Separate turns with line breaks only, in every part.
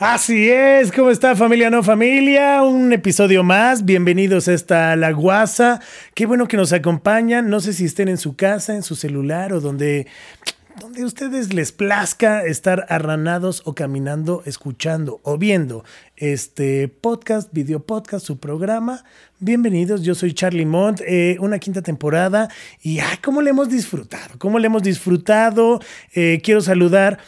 Así es, ¿cómo está familia no familia? Un episodio más, bienvenidos a esta La Guasa. Qué bueno que nos acompañan, no sé si estén en su casa, en su celular o donde donde ustedes les plazca estar arranados o caminando, escuchando o viendo este podcast, video podcast, su programa. Bienvenidos, yo soy Charlie Mont, eh, una quinta temporada y ay, cómo le hemos disfrutado, cómo le hemos disfrutado. Eh, quiero saludar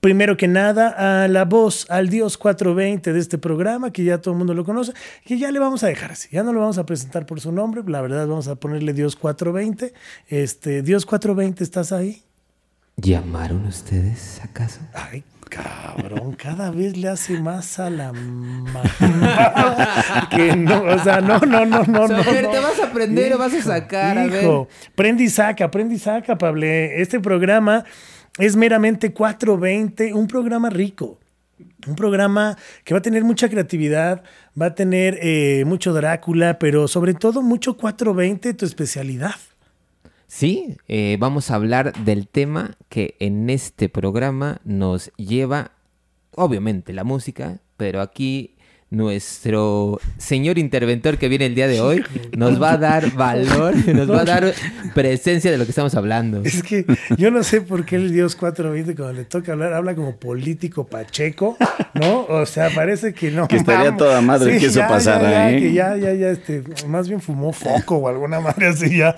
primero que nada a la voz, al Dios 420 de este programa, que ya todo el mundo lo conoce, que ya le vamos a dejar así, ya no lo vamos a presentar por su nombre, la verdad vamos a ponerle Dios 420. Este, Dios 420, ¿estás ahí?
¿Llamaron ustedes acaso?
Ay, cabrón, cada vez le hace más a la mamá. que no, o sea, no, no, no, no, no.
ver, te vas a aprender o vas a sacar,
hijo, a Prende y saca, prende y saca, Pablo. Este programa es meramente 420, un programa rico. Un programa que va a tener mucha creatividad, va a tener eh, mucho Drácula, pero sobre todo mucho 420, tu especialidad.
Sí, eh, vamos a hablar del tema que en este programa nos lleva, obviamente, la música, pero aquí nuestro señor interventor que viene el día de hoy nos va a dar valor, nos va a dar presencia de lo que estamos hablando.
Es que yo no sé por qué el Dios 420 cuando le toca hablar habla como político pacheco, ¿no? O sea, parece que no.
Que estaría toda madre que eso pasara,
ya,
¿eh?
Que ya, ya, ya, este, más bien fumó foco o alguna madre así, ya,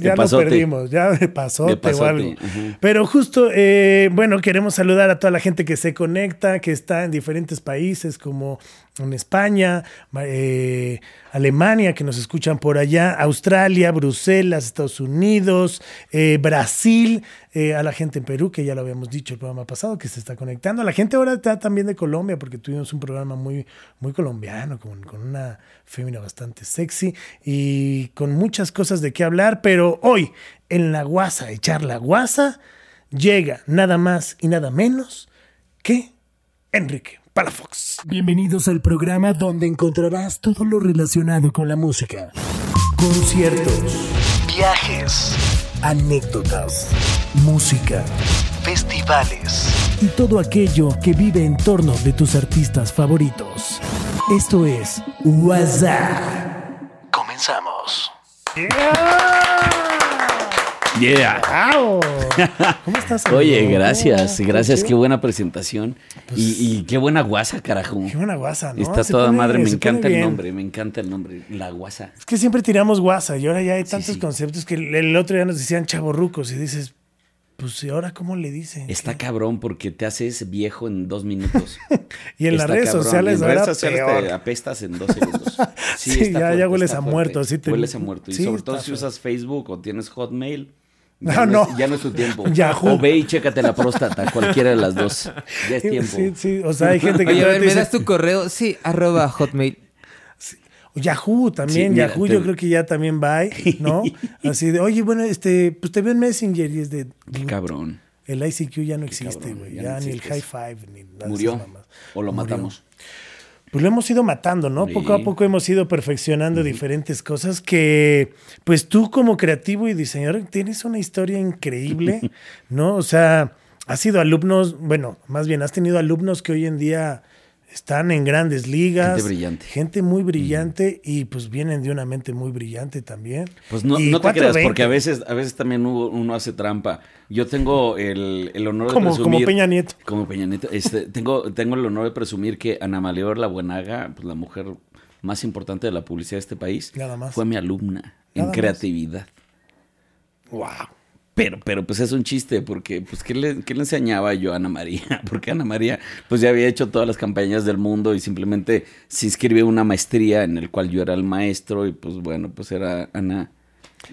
ya, lo perdimos, ya de pasote, o algo. Pero justo, eh, bueno, queremos saludar a toda la gente que se conecta, que está en diferentes países como en España, eh, Alemania, que nos escuchan por allá, Australia, Bruselas, Estados Unidos, eh, Brasil, eh, a la gente en Perú, que ya lo habíamos dicho el programa pasado, que se está conectando, a la gente ahora está también de Colombia, porque tuvimos un programa muy, muy colombiano, con, con una fémina bastante sexy y con muchas cosas de qué hablar, pero hoy en la guasa, echar la guasa, llega nada más y nada menos que Enrique Palafox. Bienvenidos al programa donde encontrarás todo lo relacionado con la música. Conciertos, viajes, anécdotas, música, festivales y todo aquello que vive en torno de tus artistas favoritos. Esto es WhatsApp. Comenzamos.
Yeah.
¿Cómo estás?
Oye, gracias, gracias, qué buena presentación. Pues y, qué buena guasa, carajo.
Qué buena guasa, ¿no?
Está toda madre, me encanta el nombre, me encanta el nombre, la guasa.
Es que siempre tiramos guasa y ahora ya hay tantos conceptos que el otro día nos decían chaborrucos y dices, pues ¿y ahora cómo le dicen?
Está cabrón porque te haces viejo en dos minutos.
y en las redes sociales,
en redes sociales te apestas en dos segundos.
Sí, ya, ya, hueles a muerto. Así
te... Hueles a muerto. Y sobre todo si usas Facebook o tienes Hotmail
ya no,
Es, ya no es tu tiempo. O ve y chécate la próstata, cualquiera de las dos. Ya es tiempo.
Sí, sí. O sea, hay gente que.
Oye, a ver, ¿me das tu correo? Sí, arroba hotmail.
Yahoo también, Yahoo yo creo que ya también va, ¿no? Así de, oye, bueno, este, pues te veo en Messenger y es de...
Qué cabrón.
El ICQ ya no existe, güey. Ya, ni el High Five, ni nada
Murió. O lo matamos
pues lo hemos ido matando, ¿no? Poco a poco hemos ido perfeccionando diferentes cosas que, pues tú como creativo y diseñador tienes una historia increíble, ¿no? O sea, has sido alumnos, bueno, más bien has tenido alumnos que hoy en día están en grandes ligas.
Gente brillante.
Gente muy brillante y pues vienen de una mente muy brillante también.
Pues no, no te creas, porque a veces, a veces también uno, hace trampa. Yo tengo el, honor de presumir...
Como Peña Nieto.
Como Peña Nieto. Este, tengo, tengo el honor de presumir que Ana Maleor La Buenaga, pues la mujer más importante de la publicidad de este país, fue mi alumna en creatividad.
Wow.
Pero, pero pues es un chiste, porque pues ¿qué le, ¿qué le, enseñaba yo a Ana María? Porque Ana María pues ya había hecho todas las campañas del mundo y simplemente se inscribió una maestría en el cual yo era el maestro y pues bueno, pues era Ana.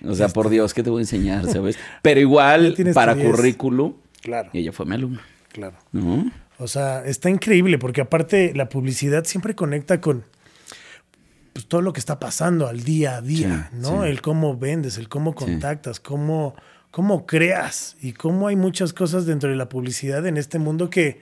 O sea, por Dios, ¿qué te voy a enseñar? ¿Sabes? Pero igual, para currículo,
claro.
ella fue mi alumna.
Claro.
¿No?
O sea, está increíble porque aparte la publicidad siempre conecta con pues, todo lo que está pasando al día a día, ¿no? El cómo vendes, el cómo contactas, cómo cómo creas y cómo hay muchas cosas dentro de la publicidad en este mundo que,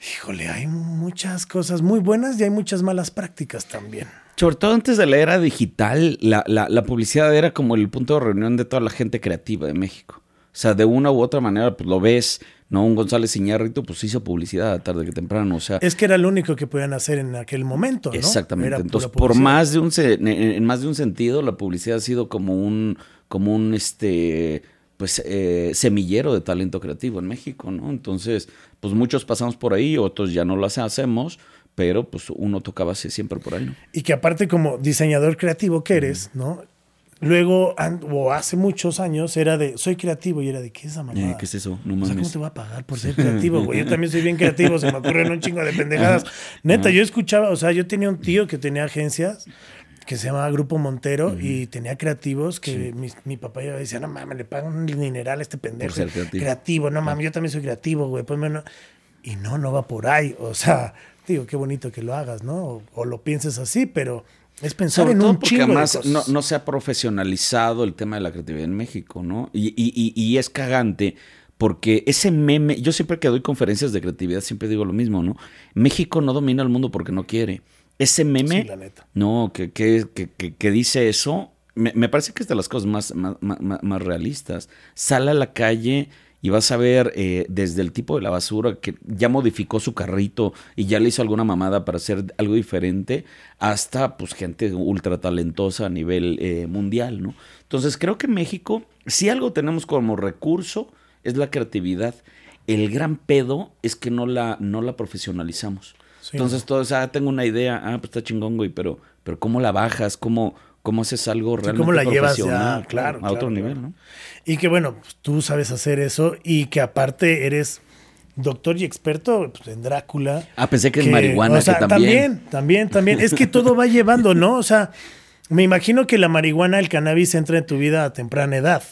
híjole, hay muchas cosas muy buenas y hay muchas malas prácticas también.
Sobre todo antes de la era digital, la, la, publicidad era como el punto de reunión de toda la gente creativa de México. O sea, de una u otra manera, pues lo ves ¿no? Un González Iñárritu, pues hizo publicidad tarde que temprano, o sea...
Es que era lo único que podían hacer en aquel momento, ¿no?
Exactamente. Entonces, por más de un... En más de un sentido, la publicidad ha sido como un... Como un, este pues eh, semillero de talento creativo en México, ¿no? Entonces, pues muchos pasamos por ahí, otros ya no lo hacemos, pero pues uno tocaba siempre por ahí, ¿no?
Y que aparte como diseñador creativo que eres, ¿no? Luego, o hace muchos años, era de, soy creativo, y era de, ¿qué es esa mamada?
Eh, ¿Qué es eso? No
mames. O sea, ¿cómo te voy a pagar por ser creativo, güey? Yo también soy bien creativo, se me ocurren un chingo de pendejadas. Neta, yo escuchaba, o sea, yo tenía un tío que tenía agencias que se llamaba Grupo Montero y tenía creativos que mi, papá ya decía, no mames, le pagan un dineral a este pendejo. Por ser creativo. creativo. no mames, yo también soy creativo, güey. Pues menos. Y no, no va por ahí. O sea, digo, qué bonito que lo hagas, ¿no? O, lo pienses así, pero es pensar en un porque además
No, se ha profesionalizado el tema de la creatividad en México, ¿no? Y, y, y, es cagante porque ese meme, yo siempre que doy conferencias de creatividad siempre digo lo mismo, ¿no? México no domina el mundo porque no quiere. Ese meme,
la neta.
no, que, que, que, que, dice eso, me, me, parece que es de las cosas más, más, más, más realistas. Sale a la calle y vas a ver eh, desde el tipo de la basura que ya modificó su carrito y ya le hizo alguna mamada para hacer algo diferente, hasta pues gente ultra talentosa a nivel eh, mundial, ¿no? Entonces creo que México, si algo tenemos como recurso, es la creatividad. El gran pedo es que no la, no la profesionalizamos. Entonces todos, ah, tengo una idea, ah, pues está chingón, güey, pero, pero ¿cómo la bajas? ¿Cómo, cómo haces algo realmente ¿Cómo la llevas ya,
claro,
a otro nivel, ¿no?
Y que bueno, pues, tú sabes hacer eso y que aparte eres doctor y experto pues, en Drácula.
Ah, pensé que, es marihuana, o sea, que
también. También, también, Es que todo va llevando, ¿no? O sea, me imagino que la marihuana, el cannabis entra en tu vida a temprana edad.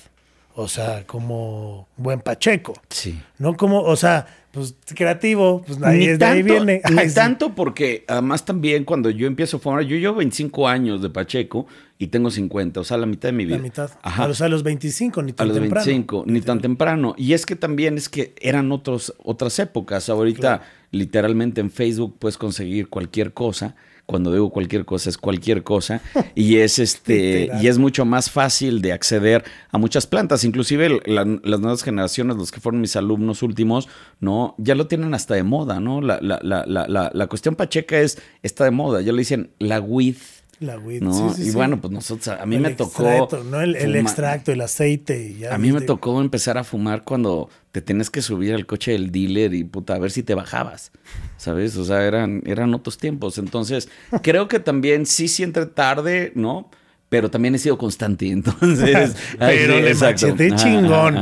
O sea, como buen Pacheco.
Sí.
No como, o sea, pues creativo, pues ahí, de ahí viene.
Ni tanto porque además también cuando yo empiezo a fumar, yo llevo 25 años de Pacheco y tengo 50, o sea, la mitad de mi vida.
La mitad. Ajá. O sea, a los 25, ni tan temprano. A los 25,
ni tan temprano. Y es que también es que eran otros, otras épocas. Ahorita, literalmente en Facebook puedes conseguir cualquier cosa cuando digo cualquier cosa es cualquier cosa. Y es este y es mucho más fácil de acceder a muchas plantas. Inclusive las nuevas generaciones los que fueron mis alumnos últimos no ya lo tienen hasta de moda no la, la, la, la, la cuestión pacheca es está de moda. Ya le dicen la weed
la weed.
¿no? y bueno, pues nosotros, a mí me tocó.
¿no? El, extracto, el aceite.
a mí me tocó empezar a fumar cuando te tienes que subir al coche del dealer y puta, a ver si te bajabas. ¿Sabes? O sea, eran, eran otros tiempos. Entonces, creo que también sí, sí entre tarde, ¿no? Pero también he sido constante, entonces...
pero le macheté chingón.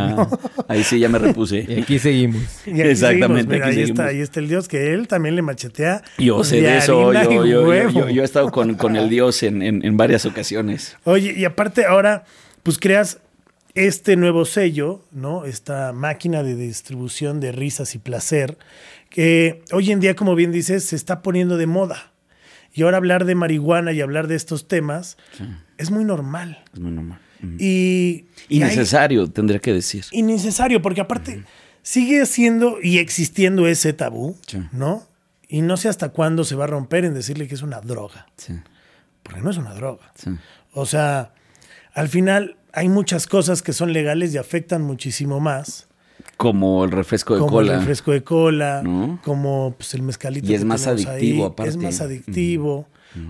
Ahí sí ya me repuse.
Y aquí seguimos.
Exactamente.
ahí, Está, ahí está el Dios, que él también le machetea.
Yo sé de, eso, yo, yo, he estado con, con el Dios en, en, varias ocasiones.
Oye, y aparte ahora, pues creas este nuevo sello, ¿no? Esta máquina de distribución de risas y placer, que hoy en día, como bien dices, se está poniendo de moda. Y ahora hablar de marihuana y hablar de estos temas es muy normal.
Es muy normal.
Y.
Innecesario, tendría que decir.
Innecesario, porque aparte sigue siendo y existiendo ese tabú, ¿no? Y no sé hasta cuándo se va a romper en decirle que es una droga.
Sí.
Porque no es una droga. O sea, al final hay muchas cosas que son legales y afectan muchísimo más.
Como el refresco de cola. Como el
refresco de cola, como pues, el mezcalito.
Y es más adictivo, aparte.
Es más adictivo.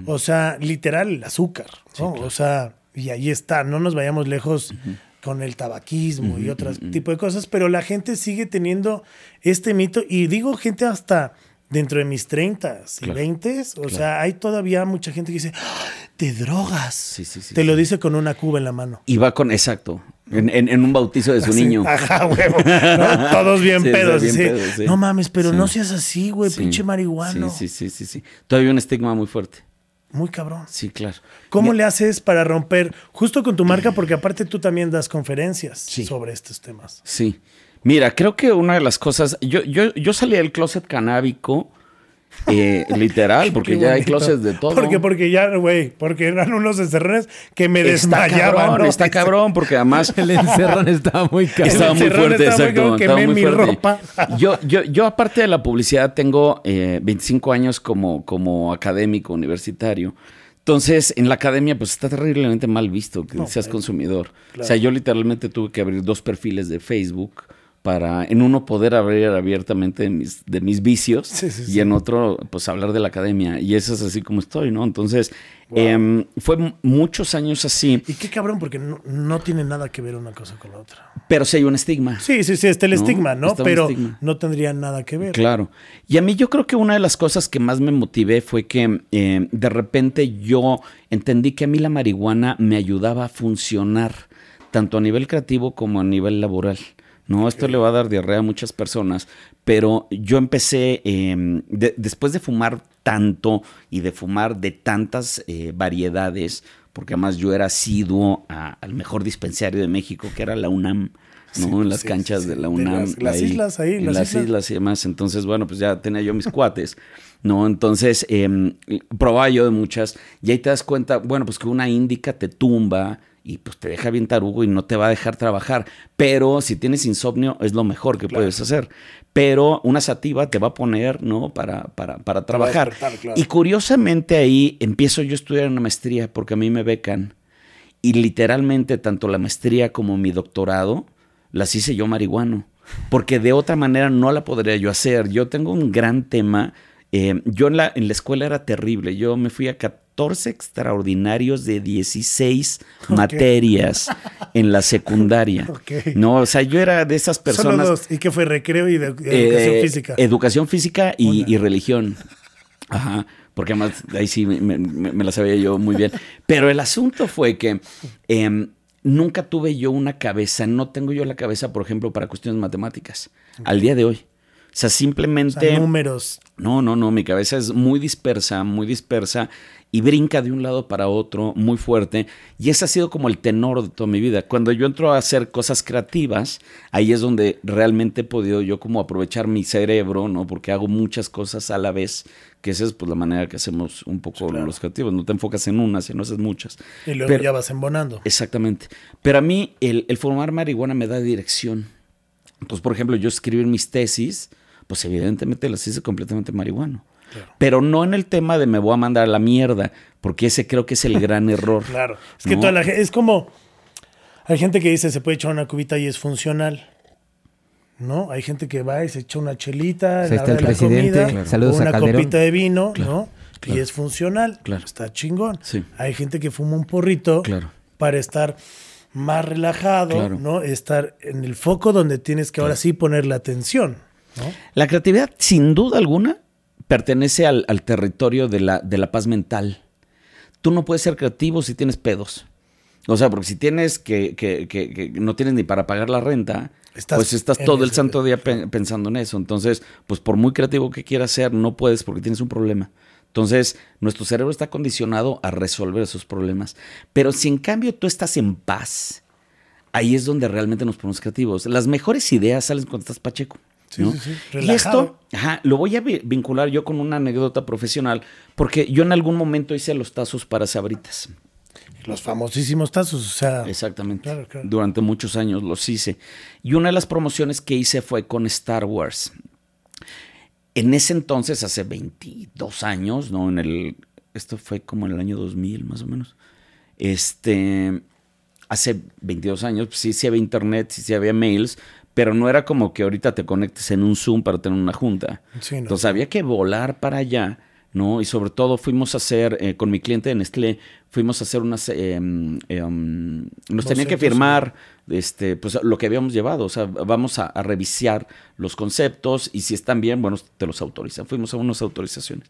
O sea, literal, el azúcar. O sea, y ahí está. No nos vayamos lejos con el tabaquismo y otro tipo de cosas, pero la gente sigue teniendo este mito. Y digo gente hasta dentro de mis 30 y 20, o sea, hay todavía mucha gente que dice, ¡Ah, te drogas. Sí, sí, sí, Te lo dice con una cuba en la mano.
Y va con, exacto, en, un bautizo de su niño.
Ajá, huevo. Todos bien pedos. No mames, pero no seas así, güey, pinche marihuano.
Sí, sí, sí, sí, Todavía un estigma muy fuerte.
Muy cabrón.
Sí, claro.
¿Cómo le haces para romper, justo con tu marca, porque aparte tú también das conferencias sobre estos temas?
Sí. Mira, creo que una de las cosas, yo, yo, yo salí del closet canábico eh, literal, porque ya hay closets de todo.
Porque, porque ya, güey, porque eran unos encerrones que me desmayaban.
Está Está cabrón, porque además.
El encerrón estaba muy
caro. Estaba muy fuerte, exacto. estaba muy Ropa. Yo, yo, yo, aparte de la publicidad, tengo eh, 25 años como, como académico universitario. Entonces, en la academia, pues está terriblemente mal visto que seas consumidor. O sea, yo literalmente tuve que abrir dos perfiles de Facebook para en uno poder hablar abiertamente de mis, de mis vicios y en otro pues hablar de la academia y eso es así como estoy, ¿no? Entonces em, fue muchos años así.
Y qué cabrón porque no, tiene nada que ver una cosa con la otra.
Pero sí hay un estigma.
Sí, sí, sí, está el estigma, ¿no? Pero no tendría nada que ver.
Claro. Y a mí yo creo que una de las cosas que más me motivé fue que em, de repente yo entendí que a mí la marihuana me ayudaba a funcionar tanto a nivel creativo como a nivel laboral. No, esto le va a dar diarrea a muchas personas, pero yo empecé, em, después de fumar tanto y de fumar de tantas eh, variedades, porque además yo era asiduo al mejor dispensario de México, que era la UNAM, ¿no? en las canchas de la UNAM.
las, islas ahí.
En las, islas. y demás. Entonces, bueno, pues ya tenía yo mis cuates, ¿no? Entonces, eh, probaba yo de muchas, y ahí te das cuenta, bueno, pues que una índica te tumba, y pues te deja bien tarugo y no te va a dejar trabajar. Pero si tienes insomnio es lo mejor que puedes hacer. Pero una sativa te va a poner, ¿no? Para, para, para trabajar. Y curiosamente ahí empiezo yo a estudiar una maestría porque a mí me becan. Y literalmente tanto la maestría como mi doctorado las hice yo marihuano. Porque de otra manera no la podría yo hacer. Yo tengo un gran tema. Eh, yo en la, en la escuela era terrible. Yo me fui a 14 extraordinarios de 16 materias en la secundaria. No, o sea, yo era de esas personas.
¿Y qué fue recreo y educación eh, física?
Educación física y, religión. Ajá. Porque además ahí sí me, la sabía yo muy bien. Pero el asunto fue que em, nunca tuve yo una cabeza, no tengo yo la cabeza, por ejemplo, para cuestiones matemáticas, al día de hoy. O sea, simplemente...
números.
No, no, no, mi cabeza es muy dispersa, muy dispersa y brinca de un lado para otro muy fuerte. Y ese ha sido como el tenor de toda mi vida. Cuando yo entro a hacer cosas creativas, ahí es donde realmente he podido yo como aprovechar mi cerebro, ¿no? Porque hago muchas cosas a la vez, que esa es pues la manera que hacemos un poco los creativos. No te enfocas en una, sino haces muchas.
Y luego ya vas embonando.
Exactamente. Pero a mí el, el formar marihuana me da dirección. Entonces, por ejemplo, yo escribir mis tesis, pues evidentemente las hice completamente marihuano. Pero no en el tema de me voy a mandar a la mierda, porque ese creo que es el gran error.
Claro. Es que toda la es como. Hay gente que dice se puede echar una cubita y es funcional. ¿No? Hay gente que va y se echa una chelita, la el la comida, una copita de vino, ¿no? Y es funcional. Claro. Está chingón. Hay gente que fuma un porrito para estar más relajado, ¿no? Estar en el foco donde tienes que ahora sí poner la atención.
La creatividad, sin duda alguna, pertenece al, territorio de la, de la paz mental. Tú no puedes ser creativo si tienes pedos. O sea, porque si tienes que, que, que, no tienes ni para pagar la renta, pues estás todo el santo día pensando en eso. Entonces, pues por muy creativo que quieras ser, no puedes porque tienes un problema. Entonces, nuestro cerebro está condicionado a resolver esos problemas. Pero si en cambio tú estás en paz, ahí es donde realmente nos ponemos creativos. Las mejores ideas salen cuando estás pacheco y esto lo voy a vincular yo con una anécdota profesional, porque yo en algún momento hice los tazos para sabritas.
Los famosísimos tazos, o sea.
Exactamente. Durante muchos años los hice. Y una de las promociones que hice fue con Star Wars. En ese entonces, hace 22 años, ¿no? En el. Esto fue como en el año 2000, más o menos. Este. Hace 22 años, pues sí, sí había internet, sí, sí había mails, pero no era como que ahorita te conectes en un Zoom para tener una junta. Entonces había que volar para allá, ¿no? Y sobre todo fuimos a hacer, eh, con mi cliente de Nestlé, fuimos a hacer unas... Eh, em, em, nos tenían que firmar este, pues, lo que habíamos llevado. O sea, vamos a, a, revisar los conceptos y si están bien, bueno, te los autorizan. Fuimos a unas autorizaciones.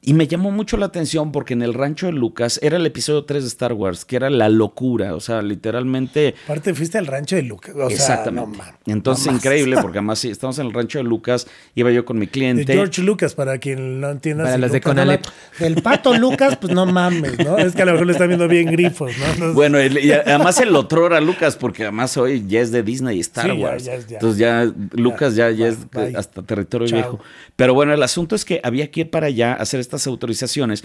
Y me llamó mucho la atención porque en el rancho de Lucas era el episodio 3 de Star Wars, que era la locura, o sea, literalmente...
Aparte fuiste al rancho de Lucas. O
Exactamente. Entonces, increíble, porque además sí, estamos en el rancho de Lucas, iba yo con mi cliente.
De George Lucas, para quien no entienda.
Para los de Conalep.
El pato Lucas, pues no mames, ¿no? Es que a lo mejor le están viendo bien grifos, ¿no?
Bueno, y además el otro era Lucas, porque además hoy ya es de Disney y Star Wars. Ya, ya, Entonces ya Lucas ya, ya, es hasta territorio viejo. Pero bueno, el asunto es que había que ir para allá a hacer estas autorizaciones.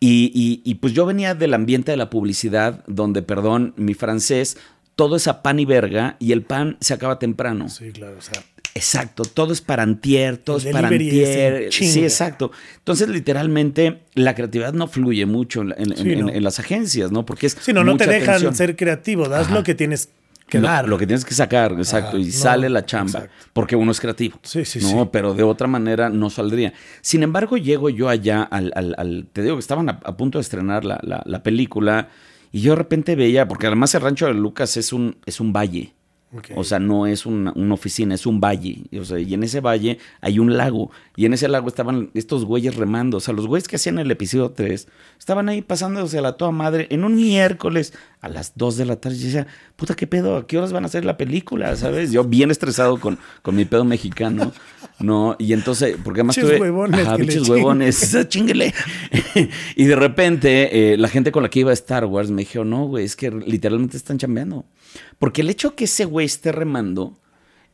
Y, pues yo venía del ambiente de la publicidad, donde, perdón, mi francés, todo es a pan y verga, y el pan se acaba temprano.
Sí, claro, o sea.
Exacto, todo es para antier, todo es para antier. Sí, exacto. Entonces, literalmente, la creatividad no fluye mucho en, las agencias, ¿no? Porque es.
Sí, no, no te dejan ser creativo, das lo que tienes quedar.
Lo, que tienes que sacar, exacto, y sale la chamba, porque uno es creativo.
Sí, sí,
no, pero de otra manera no saldría. Sin embargo, llego yo allá al, al, te digo que estaban a, punto de estrenar la, la, la, película y yo de repente veía, porque además el rancho de Lucas es un, es un valle. O sea, no es una, oficina, es un valle. O sea, y en ese valle hay un lago. Y en ese lago estaban estos güeyes remando. O sea, los güeyes que hacían el episodio 3 estaban ahí pasándose a la toda madre en un miércoles a las 2 de la tarde. Y decía, puta, ¿qué pedo? ¿A qué horas van a hacer la película? ¿Sabes? Yo bien estresado con, con mi pedo mexicano. ¿no? Y entonces, porque además tuve...
huevones.
Ajá, huevones, chingale. y de repente, eh, la gente con la que iba a Star Wars me dijo, no, güey, es que literalmente están chambeando. Porque el hecho que ese güey esté remando,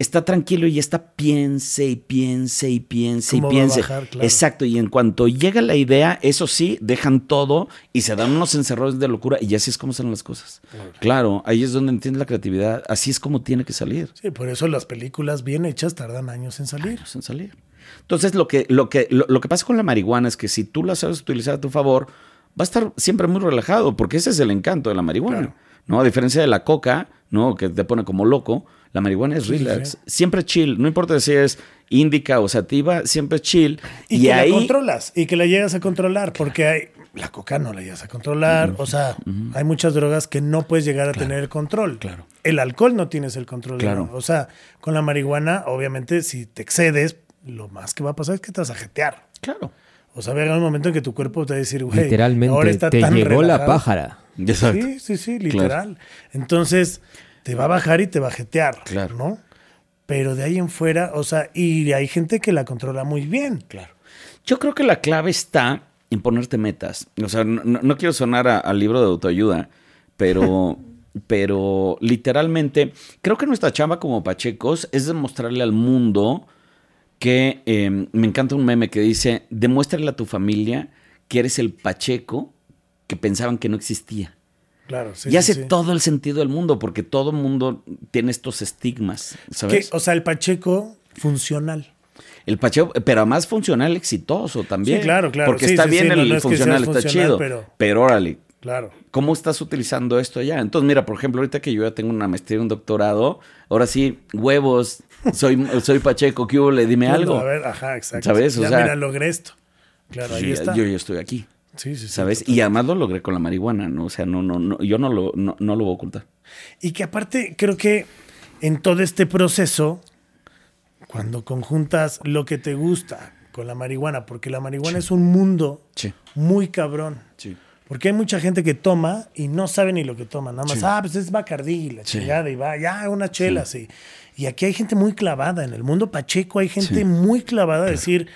está tranquilo y está piense y piense y piense y piense. Exacto, y en cuanto llega la idea, eso sí, dejan todo y se dan unos encerros de locura y así es como salen las cosas. Claro, ahí es donde entiendes la creatividad, así es como tiene que salir.
Sí, por eso las películas bien hechas tardan años en salir.
Años en salir. Entonces, lo que, lo, que, lo, que pasa con la marihuana es que si tú la sabes utilizar a tu favor, va a estar siempre muy relajado, porque ese es el encanto de la marihuana. ¿no? A diferencia de la coca, ¿no? Que te pone como loco. La marihuana es relax. Siempre chill. No importa si es índica o sativa, siempre chill.
Y, que ahí... la controlas. Y que la llegas a controlar. Porque hay... la coca no la llegas a controlar. O sea, hay muchas drogas que no puedes llegar a tener el control.
Claro.
El alcohol no tienes el control.
Claro.
O sea, con la marihuana, obviamente, si te excedes, lo más que va a pasar es que te vas a jetear.
Claro.
O sea, llega un momento en que tu cuerpo te va a decir, güey,
literalmente ahora está te llegó la pájara.
Sí, sí, sí, literal. Entonces, te va a bajar y te va a jetear,
claro.
¿no? Pero de ahí en fuera, o sea, y hay gente que la controla muy bien.
Claro. Yo creo que la clave está en ponerte metas. O sea, no, quiero sonar al libro de autoayuda, pero, pero literalmente, creo que nuestra chamba como pachecos es demostrarle al mundo que em, me encanta un meme que dice, demuéstrale a tu familia que eres el pacheco que pensaban que no existía.
Claro, sí,
y hace todo el sentido del mundo, porque todo el mundo tiene estos estigmas, ¿sabes?
o sea, el Pacheco funcional.
El Pacheco, pero además funcional exitoso también.
Sí, claro, claro.
Porque está bien el funcional, está chido. Pero, pero órale.
Claro.
¿Cómo estás utilizando esto allá? Entonces, mira, por ejemplo, ahorita que yo ya tengo una maestría y un doctorado, ahora sí, huevos, soy, soy Pacheco, ¿qué hubo? Le dime algo.
A ver, ajá, exacto.
¿Sabes?
O ya, mira, logré esto. Claro, ahí está.
Yo ya estoy aquí.
Sí, sí,
¿Sabes? y además lo logré con la marihuana, ¿no? O sea, no, no, no, yo no lo, no, lo voy a ocultar.
Y que aparte, creo que en todo este proceso, cuando conjuntas lo que te gusta con la marihuana, porque la marihuana es un mundo muy cabrón.
Sí.
Porque hay mucha gente que toma y no sabe ni lo que toma. Nada más, ah, pues es Bacardí, la chingada, y va, ya, una chela, sí. Y aquí hay gente muy clavada. En el mundo Pacheco hay gente muy clavada a decir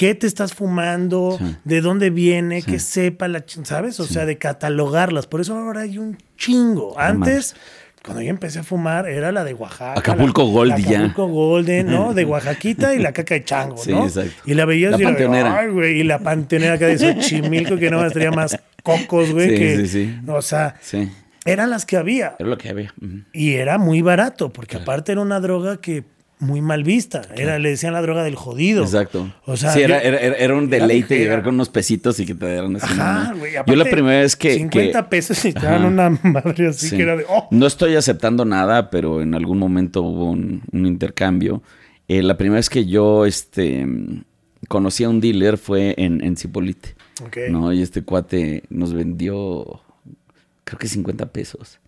qué te estás fumando, de dónde viene, que sepa la, ¿sabes? O sea, de catalogarlas. Por eso ahora hay un chingo. Antes, cuando yo empecé a fumar, era la de Oaxaca.
Acapulco Gold
ya. Acapulco Golden, ¿no? De Oaxaquita y la caca de chango, ¿no? Exacto. Y la veías
la y panteonera.
Ay, güey, y la panteonera que de Chimilco, que no estaría más cocos, güey. que,
sí, sí.
O sea, eran las que había.
Era lo que había.
Y era muy barato, porque aparte era una droga que muy mal vista. Era, le decían la droga del jodido.
Exacto.
O sea,
sí, era, era, un deleite llegar con unos pesitos y que te dieran así. Ajá, güey. Yo la primera vez que.
50 pesos y te dan una madre así que era de. Oh".
No estoy aceptando nada, pero en algún momento hubo un, intercambio. Eh, la primera vez que yo este, conocí a un dealer fue en, en Cipolite.
Okay.
¿no? Y este cuate nos vendió, creo que 50 pesos.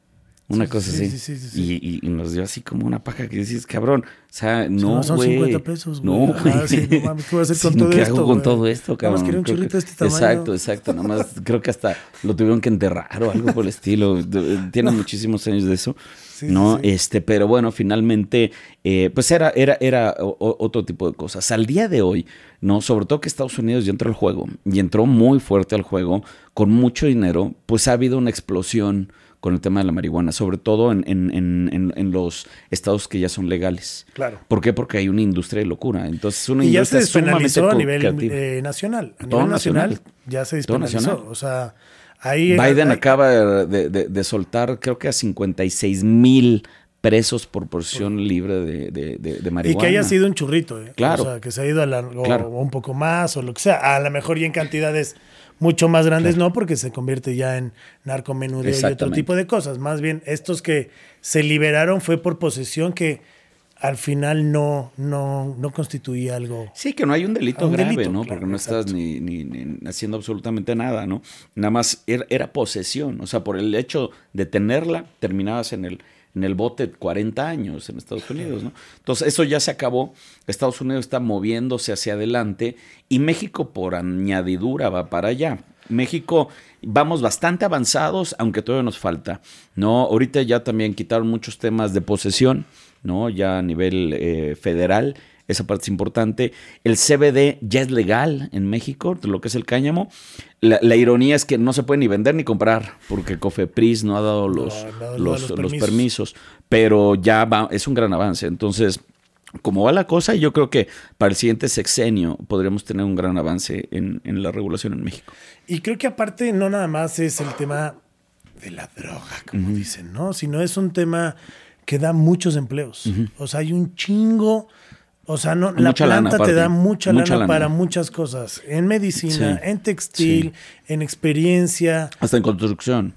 Una cosa así. y, y, nos dio así como una paja que decís, cabrón. O sea, no,
no son 50 pesos, güey. No,
güey.
sí, no mames, ¿qué voy a hacer con todo
¿qué
esto?
hago con todo esto, cabrón?
Nada más un churrito de este tamaño.
Exacto, exacto. Nada más creo que hasta lo tuvieron que enterrar o algo por el estilo. Tiene muchísimos años de eso. ¿no? Este, pero bueno, finalmente, eh, pues era, era, era otro tipo de cosas. Al día de hoy, ¿no? Sobre todo que Estados Unidos ya entró al juego y entró muy fuerte al juego, con mucho dinero, pues ha habido una explosión con el tema de la marihuana, sobre todo en, en, en, los estados que ya son legales.
Claro.
¿Por qué? Porque hay una industria de locura. Entonces, una
y
ya
se despenalizó a nivel eh, nacional. A nivel nacional, ya se despenalizó. O sea, ahí...
Biden acaba de, de, soltar, creo que a 56 mil presos por porción libre de, de, marihuana.
Y que haya sido un churrito, ¿eh?
Claro.
O sea, que se ha ido a un poco más o lo que sea. A lo mejor y en cantidades Mucho más grandes no, porque se convierte ya en narcomenudeo y otro tipo de cosas. Más bien, estos que se liberaron fue por posesión que al final no, no, no constituía algo.
Sí, que no hay un delito grave, ¿no? Porque no estás ni, ni, haciendo absolutamente nada, ¿no? Nada más era, posesión. O sea, por el hecho de tenerla, terminabas en el, en el bote 40 años en Estados Unidos, ¿no? Entonces, eso ya se acabó. Estados Unidos está moviéndose hacia adelante y México, por añadidura, va para allá. México vamos bastante avanzados, aunque todavía nos falta, ¿no? Ahorita ya también quitaron muchos temas de posesión ¿no? Ya a nivel eh, federal, esa parte es importante. El CBD ya es legal en México, lo que es el cáñamo. La, ironía es que no se puede ni vender ni comprar, porque Cofepris no ha dado los, los, permisos. pero ya va, es un gran avance. Entonces, como va la cosa, yo creo que para el siguiente sexenio podríamos tener un gran avance en, en la regulación en México.
Y creo que aparte no nada más es el tema de la droga, como dicen, ¿no? Sino es un tema que da muchos empleos. O sea, hay un chingo. O sea, no, la planta te da mucha, lana, para muchas cosas. En medicina, en textil, en experiencia.
Hasta en construcción.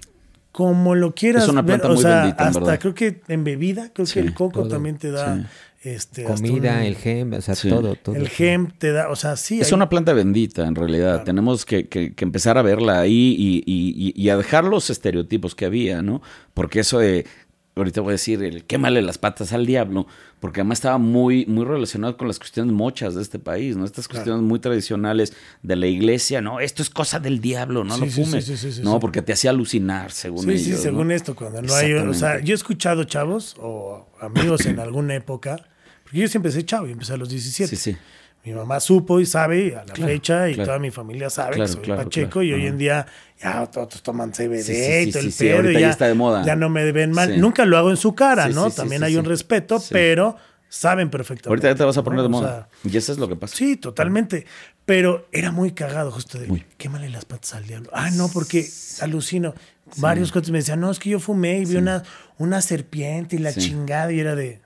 Como lo quieras es una planta ver, o sea, hasta creo que en bebida, creo que el coco también te da este,
comida, el gem, o sea, todo, todo.
El gem te da, o sea, sí.
Es una planta bendita, en realidad. Tenemos que, que, empezar a verla ahí y, y, y, a dejar los estereotipos que había, ¿no? Porque eso de ahorita voy a decir el quémale las patas al diablo, porque además estaba muy, muy relacionado con las cuestiones mochas de este país, ¿no? Estas cuestiones muy tradicionales de la iglesia, ¿no? Esto es cosa del diablo, no lo fumes. no, porque te hacía alucinar, según ellos. Sí, sí,
según esto, cuando no hay. O sea, yo he escuchado chavos o amigos en alguna época, porque yo siempre empecé chavo, yo empecé a los 17. Sí, sí mi mamá supo y sabe a la fecha y toda mi familia sabe que soy Pacheco y hoy en día ya todos toman CBD y todo el pedo. Ya,
ya, está de moda.
Ya no me ven mal. Nunca lo hago en su cara, ¿no? También hay un respeto, pero saben perfectamente.
Ahorita ya te vas a poner de moda. y eso es lo que pasa.
Sí, totalmente. Pero era muy cagado justo de, quémale las patas al diablo. Ah, no, porque alucino. Varios cuates me decían, no, es que yo fumé y vi una, una serpiente y la chingada y era de...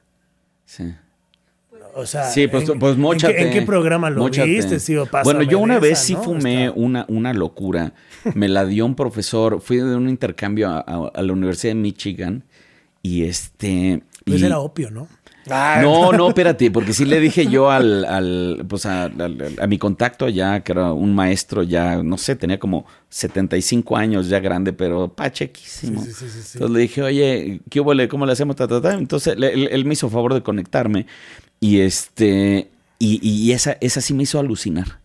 Sí. O sea,
sí, pues, pues
¿en, qué, programa lo viste? Sí,
bueno, yo una vez sí fumé una, una locura. Me la dio un profesor. Fui de un intercambio a, la Universidad de Michigan y este...
Pues era opio, ¿no?
no, no, espérate, porque sí le dije yo al, al pues a, a, mi contacto allá, que era un maestro ya, no sé, tenía como 75 años ya grande, pero pachequísimo. Sí, sí, sí, Entonces le dije, oye, ¿qué hubo? ¿Cómo le hacemos? Entonces él, me hizo favor de conectarme y este, y, y esa, esa sí me hizo alucinar.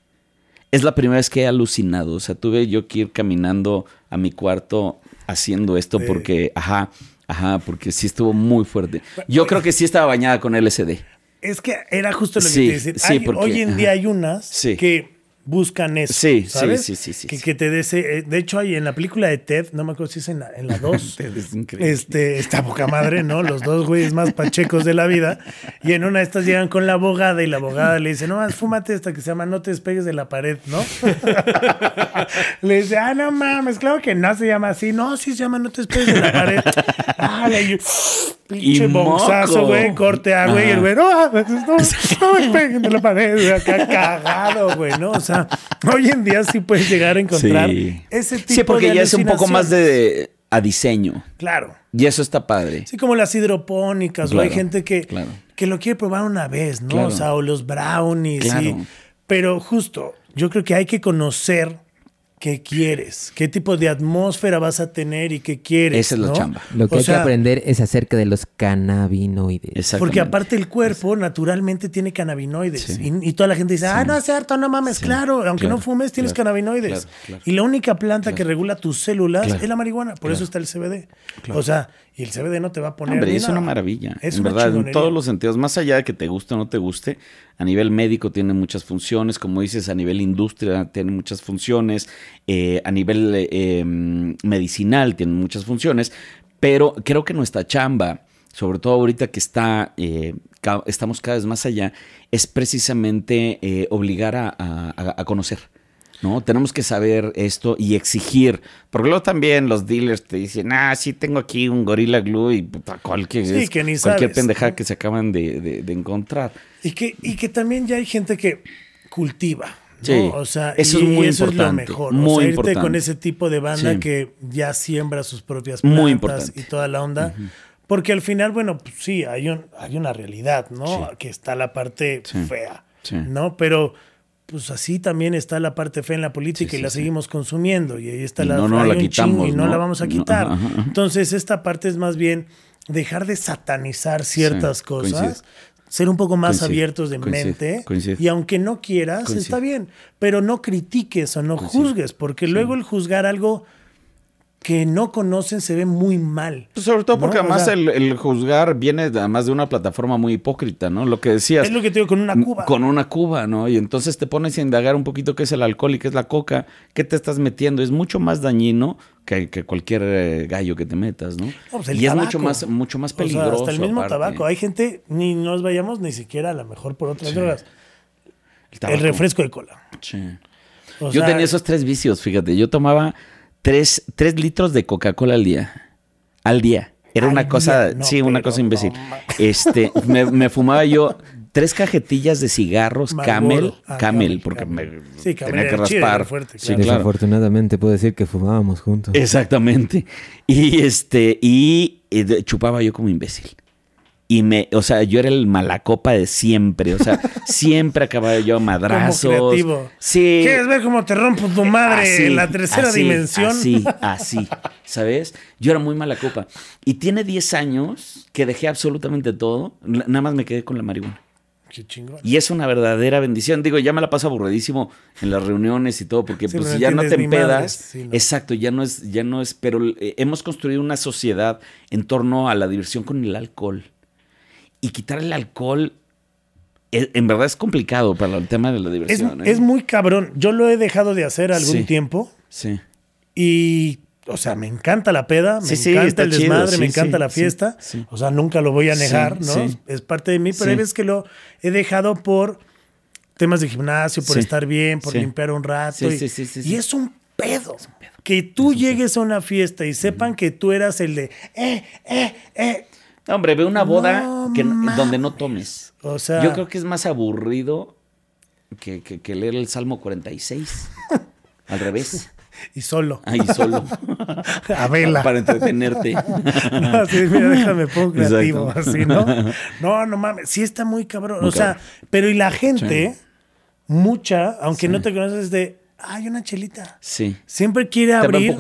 Es la primera vez que he alucinado. O sea, tuve yo que ir caminando a mi cuarto haciendo esto porque, ajá, ajá, porque sí estuvo muy fuerte. Yo creo que sí estaba bañada con LSD.
Es que era justo lo que te decía. Sí, hoy en día hay unas que buscan eso. Sí, ¿sabes? sí, sí, sí, que, que, te dese, eh, de hecho, hay en la película de Ted, no me acuerdo si es en la, en la 2. este, está poca madre, ¿no? Los dos güeyes más pachecos de la vida. Y en una de estas llegan con la abogada y la abogada le dice, no más, fúmate esta que se llama No te despegues de la pared, ¿no? le dice, ah, no mames, claro que no se llama así. No, sí se llama No te despegues de la pared. Ah, le pinche boxazo, güey, corte a güey. Y el güey, no, no, no me peguen de la pared, acá cagado, güey, ¿no? O sea, hoy en día sí puedes llegar a encontrar ese tipo de Sí, porque
ya es un poco más de a diseño.
Claro.
Y eso está padre.
Sí, como las hidropónicas, o hay gente que, que lo quiere probar una vez, ¿no? O sea, o los brownies. Pero justo, yo creo que hay que conocer qué quieres, qué tipo de atmósfera vas a tener y qué quieres.
Esa es la chamba.
Lo que hay que aprender es acerca de los cannabinoides.
Porque aparte el cuerpo naturalmente tiene cannabinoides. Y, toda la gente dice, ah, no es cierto, no mames, claro, aunque no fumes tienes cannabinoides. Y la única planta que regula tus células es la marihuana, por eso está el CBD. O sea, y el CBD no te va a poner.
Hombre, es una maravilla. Es en verdad, en todos los sentidos. Más allá de que te guste o no te guste, a nivel médico tiene muchas funciones. Como dices, a nivel industria tiene muchas funciones. Eh, a nivel eh, medicinal tiene muchas funciones. Pero creo que nuestra chamba, sobre todo ahorita que está, eh, estamos cada vez más allá, es precisamente obligar a conocer ¿no? Tenemos que saber esto y exigir. Porque luego también los dealers te dicen, ah, sí, tengo aquí un Gorilla Glue y cualquier, sí, que ni cualquier pendejada que se acaban de, encontrar.
Y que, y que también ya hay gente que cultiva, O sea, eso es muy eso importante. Es lo mejor. Muy o sea, irte con ese tipo de banda que ya siembra sus propias plantas y toda la onda. Porque al final, bueno, pues sí, hay, un, hay una realidad, ¿no? Que está la parte fea, ¿no? Pero pues así también está la parte fea en la política y la seguimos consumiendo y ahí está la,
no, no la quitamos,
y no, la vamos a quitar. Entonces esta parte es más bien dejar de satanizar ciertas cosas, ser un poco más abiertos de mente y aunque no quieras, está bien, pero no critiques o no juzgues, porque luego el juzgar algo que no conocen se ve muy mal.
Pues sobre todo porque además el, juzgar viene además de una plataforma muy hipócrita, ¿no? Lo que decías.
Es lo que te digo, con una cuba.
Con una cuba, ¿no? Y entonces te pones a indagar un poquito qué es el alcohol y qué es la coca, qué te estás metiendo. Es mucho más dañino que, cualquier eh, gallo que te metas, ¿no?
Pues
y es mucho más, mucho más peligroso.
hasta el mismo tabaco. Hay gente, ni nos vayamos ni siquiera a lo mejor por otras drogas. El, refresco de cola.
Sí. Yo tenía esos tres vicios, fíjate. Yo tomaba Tres, litros de Coca-Cola al día. Al día. Era una cosa, sí, una cosa imbécil. este, me, fumaba yo tres cajetillas de cigarros Camel, ah, Camel, porque me tenía que raspar.
Desafortunadamente puedo decir que fumábamos juntos.
Exactamente. Y este, y chupaba yo como imbécil. Y me, o sea, yo era el malacopa de siempre. O sea, siempre acababa yo madrazos. Como creativo. Sí.
¿Quieres ver cómo te rompo tu madre en la tercera dimensión?
Así, así. ¿Sabes? Yo era muy malacopa. Y tiene 10 años que dejé absolutamente todo. Nada más me quedé con la marihuana.
Qué chingón.
Y es una verdadera bendición. Digo, ya me la paso aburridísimo en las reuniones y todo, porque pues ya no te empedas. Exacto, ya no es, ya no es. Pero eh, hemos construido una sociedad en torno a la diversión con el alcohol y quitar el alcohol en verdad es complicado para el tema de la diversión.
Es, ¿eh? muy cabrón. Yo lo he dejado de hacer algún tiempo.
Sí.
Y, o sea, me encanta la peda, me encanta el desmadre, me encanta la fiesta. O sea, nunca lo voy a negar, ¿no? Es parte de mí, pero hay veces que lo he dejado por temas de gimnasio, por estar bien, por limpiar un rato. Y, y es un pedo. Que tú llegues a una fiesta y sepan que tú eras el de, eh, eh, eh,
hombre, ve una boda donde no tomes. O sea, Yo creo que es más aburrido que, leer el Salmo 46. Al revés.
Y solo.
Ah, y solo.
A vela.
Para entretenerte.
no, sí, mira, déjame pongo creativo, así, ¿no? No, no mames, sí está muy cabrón. o sea, pero y la gente, mucha, aunque no te conoces, de, hay una chelita.
Sí.
Siempre quiere abrir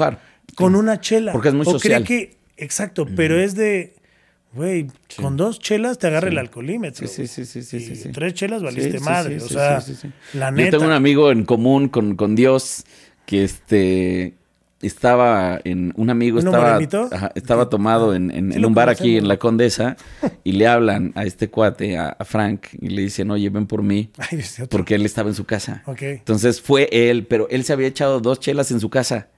con una chela.
Porque es muy o Cree que,
exacto, pero es de, Güey, con dos chelas te agarra el alcoholímetro.
Sí, sí, sí, sí, sí,
Tres chelas valiste madre. o sea, la neta.
Yo tengo un amigo en común con, con Dios que este estaba en un amigo estaba estaba tomado en, en, un bar aquí en la Condesa y le hablan a este cuate a, Frank y le dicen oye ven por mí porque él estaba en su casa. Entonces fue él pero él se había echado dos chelas en su casa.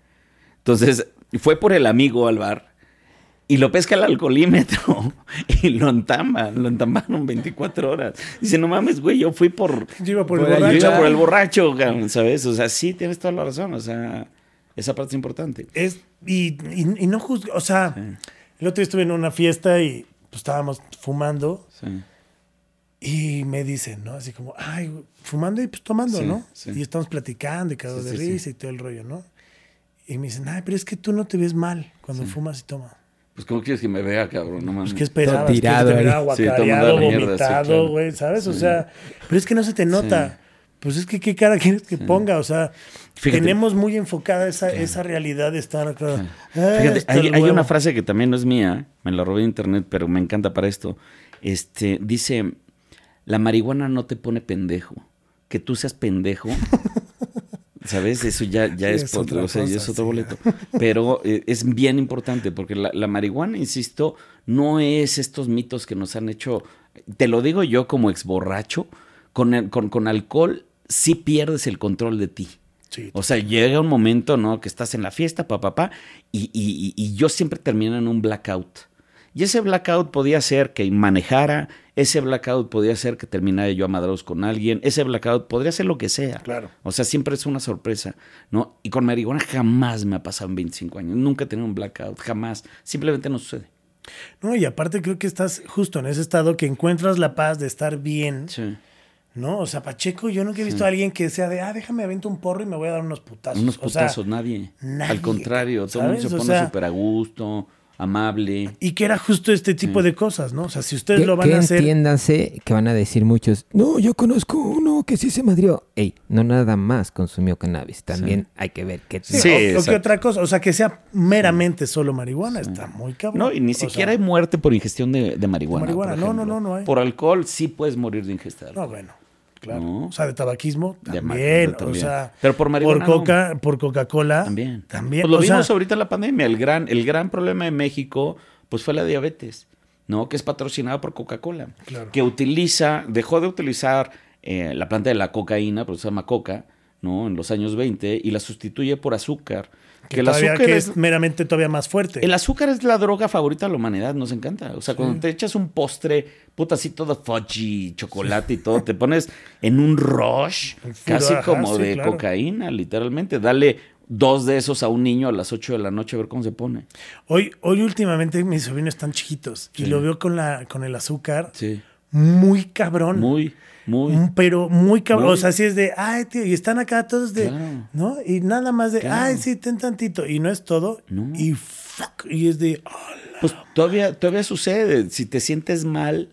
Entonces fue por el amigo al bar y lo pesca el alcoholímetro y lo entamban, lo entambaron 24 horas. Dice, no mames, güey, yo fui por...
Yo iba por, el borracho.
Yo iba por el borracho, ¿sabes? O sea, sí, tienes toda la razón, o sea, esa parte es importante.
Es, y, y, no juzgo, o sea, el otro día estuve en una fiesta y pues, estábamos fumando. Sí. Y me dicen, ¿no? Así como, ay, fumando y pues tomando, ¿no? Y estamos platicando y cagados de risa y todo el rollo, ¿no? Y me dicen, ay, pero es que tú no te ves mal cuando fumas y tomas.
Pues, ¿cómo quieres que me vea, cabrón? No
mames. Pues, ¿qué esperabas? Tirado, que aguacareado, vomitado, güey, ¿sabes? O sea, pero es que no se te nota. Pues es que, ¿qué cara quieres que ponga? O sea, tenemos muy enfocada esa, esa realidad de estar acá.
Ah, Fíjate, hay, hay, una frase que también no es mía, me la robé de internet, pero me encanta para esto. Este, dice, la marihuana no te pone pendejo. Que tú seas pendejo ¿Sabes? Eso ya, ya es, otro, o sea, ya es otro boleto. Pero eh, es bien importante porque la, marihuana, insisto, no es estos mitos que nos han hecho. Te lo digo yo como ex borracho, con, con, con alcohol sí pierdes el control de ti. o sea, llega un momento, ¿no? Que estás en la fiesta, papá, papá, y, y, y yo siempre termino en un blackout. Y ese blackout podía ser que manejara, ese blackout podía ser que terminara yo a con alguien, ese blackout podría ser lo que sea.
Claro.
O sea, siempre es una sorpresa, ¿no? Y con marihuana jamás me ha pasado en 25 años, nunca he tenido un blackout, jamás, simplemente no sucede.
No, y aparte creo que estás justo en ese estado que encuentras la paz de estar bien. Sí. ¿no? O sea, Pacheco, yo nunca he visto a alguien que sea de, ah, déjame avento un porro y me voy a dar unos putazos.
Unos putazos, nadie. Al contrario, todo el mundo se pone súper a gusto amable.
Y que era justo este tipo de cosas, ¿no? O sea, si ustedes lo van a hacer.
Entiéndanse que van a decir muchos, no, yo conozco uno que sí se madrió. Ey, no nada más consumió cannabis. También hay que ver qué
sí, o, que otra cosa. O sea, que sea meramente solo marihuana, está muy cabrón.
No, y ni siquiera hay muerte por ingestión de, marihuana.
marihuana. no, no, no, no hay.
Por alcohol sí puedes morir de ingesta.
No, bueno. Claro. O sea, de tabaquismo también. O sea,
pero por marihuana.
Por Coca, por Coca-Cola.
También.
También.
Pues lo vimos ahorita en la pandemia. El gran, el gran problema de México, pues fue la diabetes, ¿no? Que es patrocinada por Coca-Cola. Claro. Que utiliza, dejó de utilizar eh, la planta de la cocaína, porque se llama coca, ¿no? En los años 20, y la sustituye por azúcar.
Que, el azúcar es, meramente todavía más fuerte.
El azúcar es la droga favorita de la humanidad, nos encanta. O sea, cuando te echas un postre, puta, así todo fudgy, chocolate y todo, te pones en un rush, casi como de cocaína, literalmente. Dale dos de esos a un niño a las 8 de la noche a ver cómo se pone.
Hoy, hoy últimamente mis sobrinos están chiquitos y lo veo con, la, con el azúcar. Sí. Muy cabrón.
Muy. Muy.
Mm, pero muy cabrón. O sea, así es de, ay, tío, y están acá todos de, ¿no? Y nada más de, ay, sí, ten tantito. Y no es todo. Y fuck. Y es de,
Pues todavía, todavía sucede. Si te sientes mal,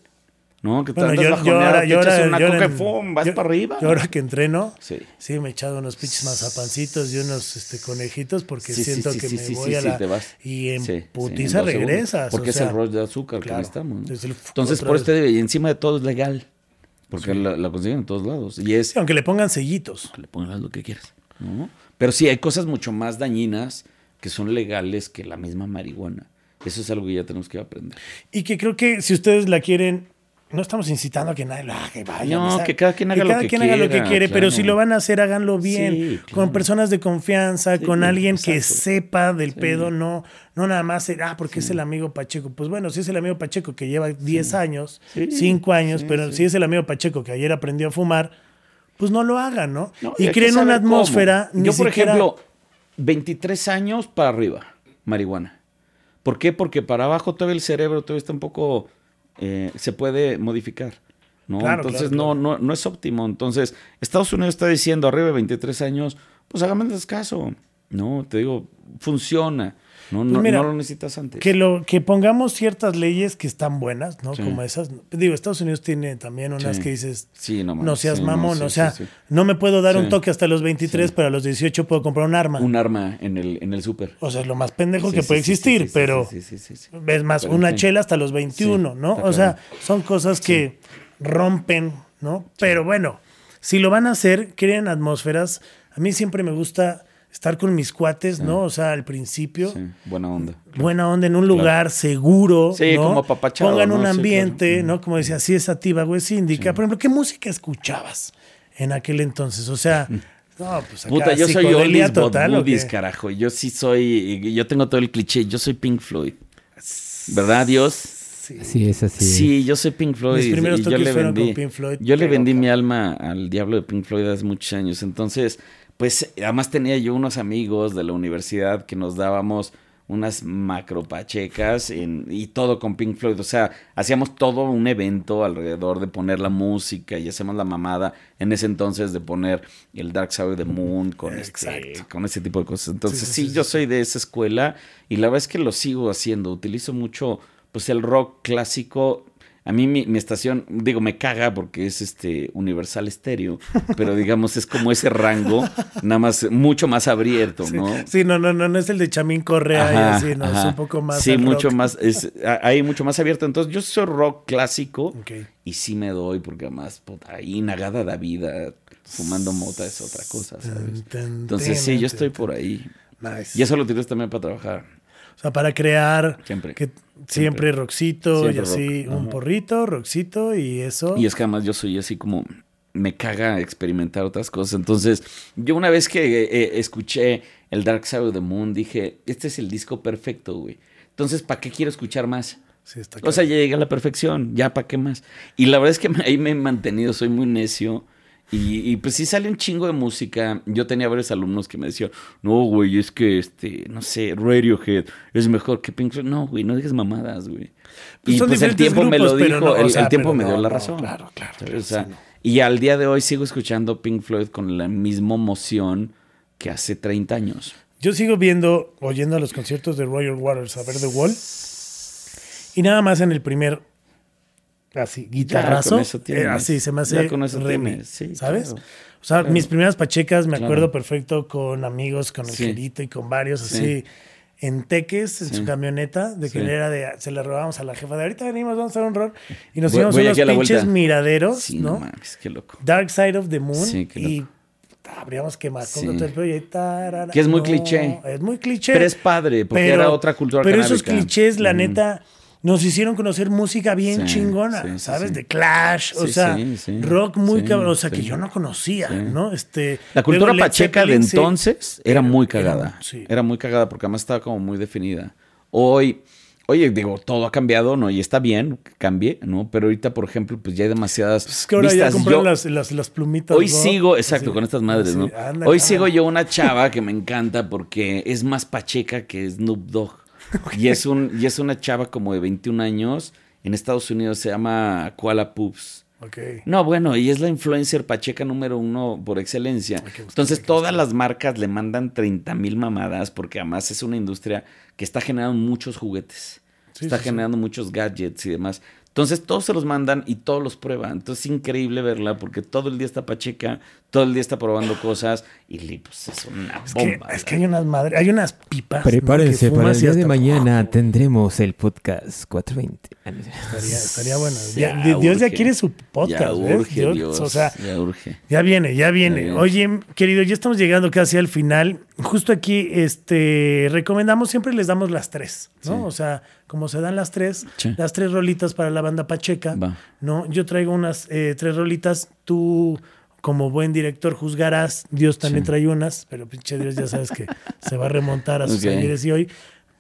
¿no? Que te
bueno, yo, yo ahora, yo
ahora, una coca vas para arriba.
Yo ahora que entreno, sí, sí me he echado unos pinches mazapancitos y unos este, conejitos porque siento que me voy a la... Y en putiza regresas.
Porque es el rollo de azúcar que estamos. Entonces, por este, y encima de todo es legal. Porque la, consiguen en todos lados. Y es,
aunque le pongan sellitos.
Le pongan lo que quieras. Pero sí, hay cosas mucho más dañinas que son legales que la misma marihuana. Eso es algo que ya tenemos que aprender.
Y que creo que si ustedes la quieren no estamos incitando a que nadie lo haga, que vaya.
No, que cada quien haga,
lo, que quien haga lo que quiere, pero si lo van a hacer, háganlo bien, con personas de confianza, con alguien que sepa del pedo, no, no nada más, ah, porque es el amigo Pacheco. Pues bueno, si es el amigo Pacheco que lleva 10 años, 5 años, pero si es el amigo Pacheco que ayer aprendió a fumar, pues no lo hagan, ¿no? y creen una atmósfera.
Yo, por ejemplo, 23 años para arriba, marihuana. ¿Por qué? Porque para abajo todo el cerebro todavía está un poco eh, se puede modificar. ¿no? Entonces No, no, no es óptimo. Entonces, Estados Unidos está diciendo arriba de 23 años, pues hágame caso. No, te digo, funciona. No, pues no, lo necesitas antes.
Que, lo, que pongamos ciertas leyes que están buenas, ¿no? Como esas. Digo, Estados Unidos tiene también unas que dices, no, seas mamón. o sea, no me puedo dar un toque hasta los 23, pero a los 18 puedo comprar un arma.
Un arma en el, en el súper.
O sea, es lo más pendejo que puede existir, pero ves más, una chela hasta los 21, ¿no? O sea, son cosas que rompen, ¿no? Pero bueno, si lo van a hacer, creen atmósferas. A mí siempre me gusta estar con mis cuates, ¿no? O sea, al principio. Sí,
buena onda.
Buena onda en un lugar seguro.
Sí, como papachado.
Pongan un ambiente, ¿no? Como decía, sí es sativa, güey, síndica. Por ejemplo, ¿qué música escuchabas en aquel entonces? O sea. No, pues acá,
Puta, yo soy Olis total, carajo. Yo sí soy, yo tengo todo el cliché, yo soy Pink Floyd. ¿Verdad, Dios?
Sí. sí, es así.
Sí, yo soy Pink Floyd.
Mis primeros y yo le vendí, con Pink Floyd.
Yo le vendí mi alma al diablo de Pink Floyd hace muchos años. Entonces, pues además tenía yo unos amigos de la universidad que nos dábamos unas macropachecas en, y todo con Pink Floyd. O sea, hacíamos todo un evento alrededor de poner la música y hacemos la mamada en ese entonces de poner el Dark Side of the Moon con, este, con ese tipo de cosas. Entonces, sí, yo soy de esa escuela y la verdad es que lo sigo haciendo. Utilizo mucho pues el rock clásico a mí mi, estación, digo, me caga porque es este Universal Estéreo, pero digamos es como ese rango, nada más mucho más abierto, ¿no?
Sí, no, no, no, no es el de Chamín Correa y así, no, es un poco más.
Sí, mucho más, es, hay mucho más abierto. Entonces yo soy rock clásico y sí me doy porque además, puta, ahí nagada da vida, fumando mota es otra cosa, ¿sabes? Entonces sí, yo estoy por ahí. Y eso lo tienes también para trabajar.
Sea, para crear. Siempre. Que siempre, roxito y así, un porrito, roxito y eso.
Y es que además yo soy así como. Me caga experimentar otras cosas. Entonces, yo una vez que eh, escuché el Dark Side of the Moon, dije: Este es el disco perfecto, güey. Entonces, ¿para qué quiero escuchar más? Sí, está o sea, ya llegué a la perfección, ya para qué más. Y la verdad es que ahí me he mantenido, soy muy necio y, pues sí sale un chingo de música. Yo tenía varios alumnos que me decían, no, güey, es que, este, no sé, Radiohead es mejor que Pink Floyd. No, güey, no digas mamadas, güey. Pues y pues el tiempo me lo dijo, el, tiempo me dio la razón.
Claro, claro.
o sea, Y al día de hoy sigo escuchando Pink Floyd con la misma emoción que hace 30 años.
Yo sigo viendo, oyendo los conciertos de Roger Waters a ver The Wall. Y nada más en el primer, así, guitarrazo. Eh, así, se me hace con eso ¿sabes? o sea, mis primeras pachecas me acuerdo perfecto con amigos, con el Gerito y con varios así en Teques, en su camioneta, de que era de, se le robamos a la jefa de ahorita venimos, vamos a hacer un rol. Y nos íbamos a unos pinches miraderos, ¿no?
No qué loco.
Dark Side of the Moon. y habríamos quemado con todo el y
Que es muy cliché.
Es muy cliché.
Pero es padre, porque era otra cultura
Pero esos clichés, la neta nos hicieron conocer música bien chingona, ¿sabes? De Clash, o sea, rock muy cabrón, o sea, que yo no conocía, ¿no? Este,
la cultura pacheca de entonces era muy cagada. Era, muy cagada porque además estaba como muy definida. Hoy, oye, digo, todo ha cambiado, ¿no? Y está bien, cambie, ¿no? Pero ahorita, por ejemplo, pues ya hay demasiadas.
Pues es que ahora ya compraron las, las, plumitas.
Hoy sigo, exacto, con estas madres, ¿no? hoy sigo yo una chava que me encanta porque es más pacheca que Snoop Dogg. Y, es un, y es una chava como de 21 años. En Estados Unidos se llama Koala Poops.
Okay.
No, bueno, y es la influencer pacheca número uno por excelencia. Entonces, todas las marcas le mandan 30 mil mamadas porque además es una industria que está generando muchos juguetes. está generando muchos gadgets y demás. Entonces todos se los mandan y todos los prueban. Entonces es increíble verla porque todo el día está Pacheca, todo el día está probando cosas y pues es una bomba.
Es que, hay unas madres, hay unas pipas.
Prepárense para el día de mañana tendremos el podcast 420.
Estaría, estaría bueno. Dios ya quiere su podcast. Ya urge, Dios, o sea,
ya urge.
Ya viene, ya viene. Oye, querido, ya estamos llegando casi al final. Justo aquí, este, recomendamos, siempre les damos las tres, ¿no? O sea, como se dan las tres, las tres rolitas para la banda Pacheca, ¿no? Yo traigo unas eh, tres rolitas, tú como buen director juzgarás, Dios también trae unas, pero pinche Dios ya sabes que se va a remontar a sus okay. y hoy.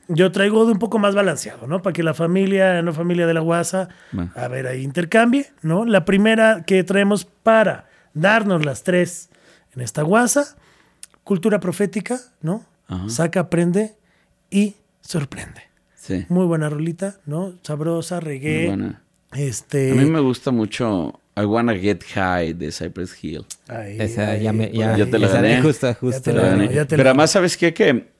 Yo traigo de un poco más balanceado, ¿no? Para que la familia, no familia de la guasa, a ver, ahí intercambie, ¿no? La primera que traemos para darnos las tres en esta guasa, cultura profética, ¿no? Saca, aprende y sorprende. Muy buena rolita, ¿no? Sabrosa, reggae. Este...
A mí me gusta mucho I Wanna Get High de Cypress Hill.
esa ya me... Ya,
te la gané.
Justo, justo.
Pero además, ¿sabes qué? Que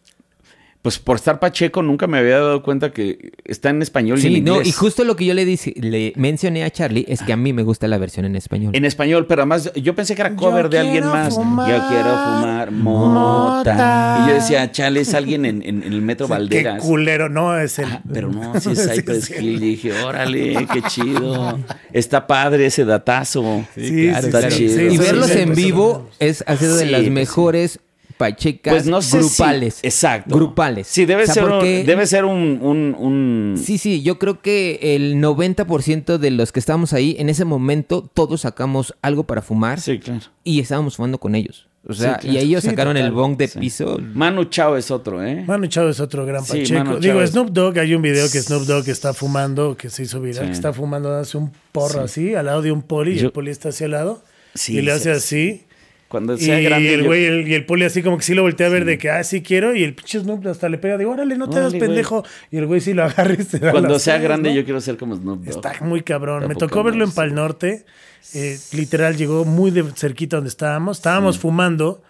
pues por estar Pacheco nunca me había dado cuenta que está en español y en inglés. No,
y justo lo que yo le, le mencioné a Charlie es que a mí me gusta la versión en español.
En español, pero además yo pensé que era cover de alguien más. yo quiero fumar mota. Y yo decía, Charlie es alguien en, en, el Metro Valderas.
Qué culero, no es el...
pero no, si es Cypress Hill. dije, órale, qué chido. Está padre ese datazo.
Sí, claro, está chido. y verlos en vivo es, ha sido de las pues mejores pachecas pues no grupales.
exacto.
Grupales.
Sí, debe ser, un, debe ser un,
Sí, sí, yo creo que el 90% de los que estábamos ahí, en ese momento, todos sacamos algo para fumar.
Sí, claro.
Y estábamos fumando con ellos. O sea, y ellos sacaron el bong de piso.
Manu Chao es otro, ¿eh?
Manu Chao es otro gran pacheco. Digo, Snoop Dogg, hay un video que Snoop Dogg está fumando, que se hizo viral, que está fumando, hace un porro así, al lado de un poli, y el poli está hacia el lado. y le hace así.
Cuando sea
y
grande.
El güey, y el poli así como que sí lo voltea a ver de que, ah, sí quiero. Y el pinche Snoop hasta le pega, digo, órale, no te das pendejo. Y el güey sí lo agarra y se da
Cuando sea grande, yo quiero ser como Snoop Dogg.
Está muy cabrón. Me tocó verlo en Pal Norte. Eh, literal, llegó muy de cerquita donde estábamos. Estábamos fumando.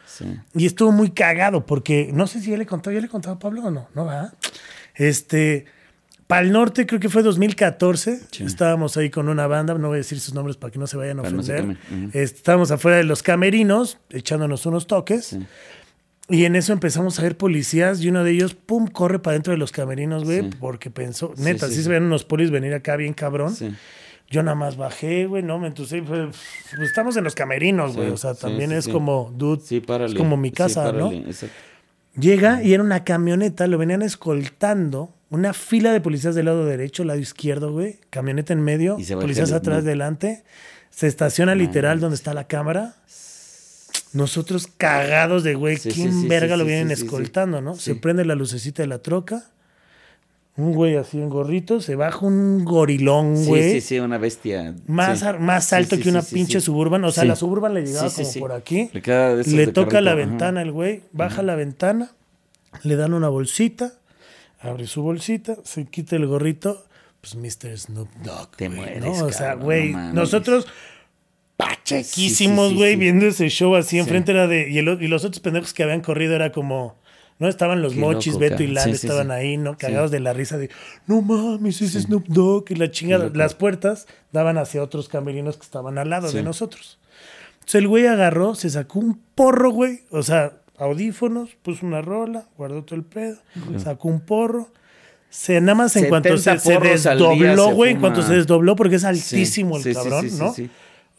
Y estuvo muy cagado porque no sé si ya le contó, ¿ya le contó a Pablo o no? No va. Este al norte, creo que fue 2014. Estábamos ahí con una banda, no voy a decir sus nombres para que no se vayan a ofender. Estábamos afuera de los camerinos, echándonos unos toques. Y en eso empezamos a ver policías y uno de ellos, pum, corre para dentro de los camerinos, güey, porque pensó, neta, sí, se ven unos polis venir acá bien cabrón. Yo nada más bajé, güey, no me pues, pues, estamos en los camerinos, güey, o sea, también es como, dude, es como mi casa, ¿no? Llega y era una camioneta, lo venían escoltando una fila de policías del lado derecho, lado izquierdo, güey. Camioneta en medio, policías atrás, delante. Se estaciona literal donde está la cámara. Nosotros cagados de, güey, ¿quién verga lo vienen escoltando, no? Se prende la lucecita de la troca. Un güey así en gorrito, se baja un gorilón, güey.
Sí, sí, sí, una bestia.
Más, más alto que una pinche suburban. O sea, la suburban le llegaba como por aquí. Le, toca la ventana el güey, baja la ventana, le dan una bolsita abre su bolsita, se quita el gorrito, pues Mr. Snoop Dogg.
Te mueres,
¿no? O sea, güey, nosotros pachequísimos, güey, viendo ese show así enfrente era de... Y, y los otros pendejos que habían corrido era como ¿no? Estaban los mochis, Beto y Lalo estaban ahí, ¿no? Cagados de la risa de, no mames, ese Snoop Dogg y la chingada. Las puertas daban hacia otros camerinos que estaban al lado de nosotros. Entonces el güey agarró, se sacó un porro, güey, o sea, audífonos, puso una rola, guardó todo el pedo, sacó un porro. Se, nada más en cuanto se, desdobló, güey, en cuanto se desdobló, porque es altísimo el cabrón, ¿no?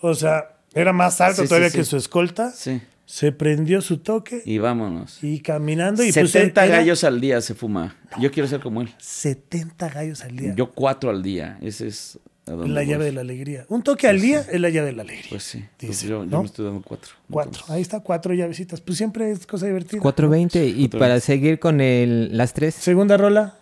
O sea, era más alto todavía que su escolta. Sí. Se prendió su toque.
Y vámonos.
Y caminando. Y
70 pues, gallos al día se fuma. Yo quiero ser como él.
70 gallos al día.
Yo cuatro al día. Ese es.
La llave de la alegría. Un toque al pues día es la llave de la alegría.
Pues sí. Pues yo, me estoy dando cuatro.
Cuatro. Ahí está, cuatro llavecitas. Pues siempre es cosa divertida.
4.20. Y para seguir con el, las tres.
Segunda rola.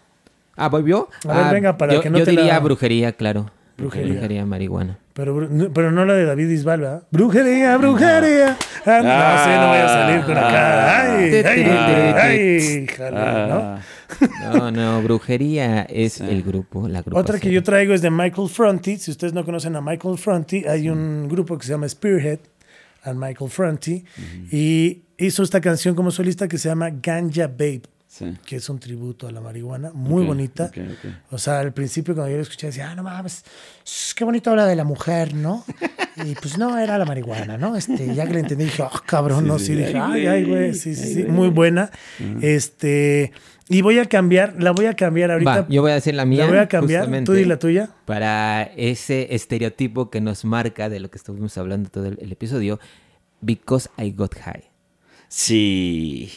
Ah, ¿voy yo?
A ver, ah, venga, para que no
yo diría brujería, claro. Brujería. Brujería marihuana.
Pero, pero no la de David Isbal, ¿verdad? Brujería, brujería. Ah, no sé, no voy a salir con acá. Ah. Ay, ay, ay,
¿no? No, no, brujería es el grupo, la
Otra que yo traigo es de Michael Fronty. Si ustedes no conocen a Michael Fronty, hay un grupo que se llama Spearhead, a Michael Fronty, y hizo esta canción como solista que se llama Ganja Babe que es un tributo a la marihuana, muy bonita. O sea, al principio cuando yo lo escuché decía, ah, no mames, qué bonito habla de la mujer, ¿no? y pues no, era la marihuana, ¿no? Este, ya que le entendí, dije, oh, cabrón, no, sí, dije, ay, ay, güey, sí, sí, sí, muy buena. Este, y voy a cambiar, la voy a cambiar ahorita.
yo voy a decir la mía.
La voy a cambiar, tú y la tuya.
Para ese estereotipo que nos marca de lo que estuvimos hablando todo el, el episodio, Because I Got High.
Sí.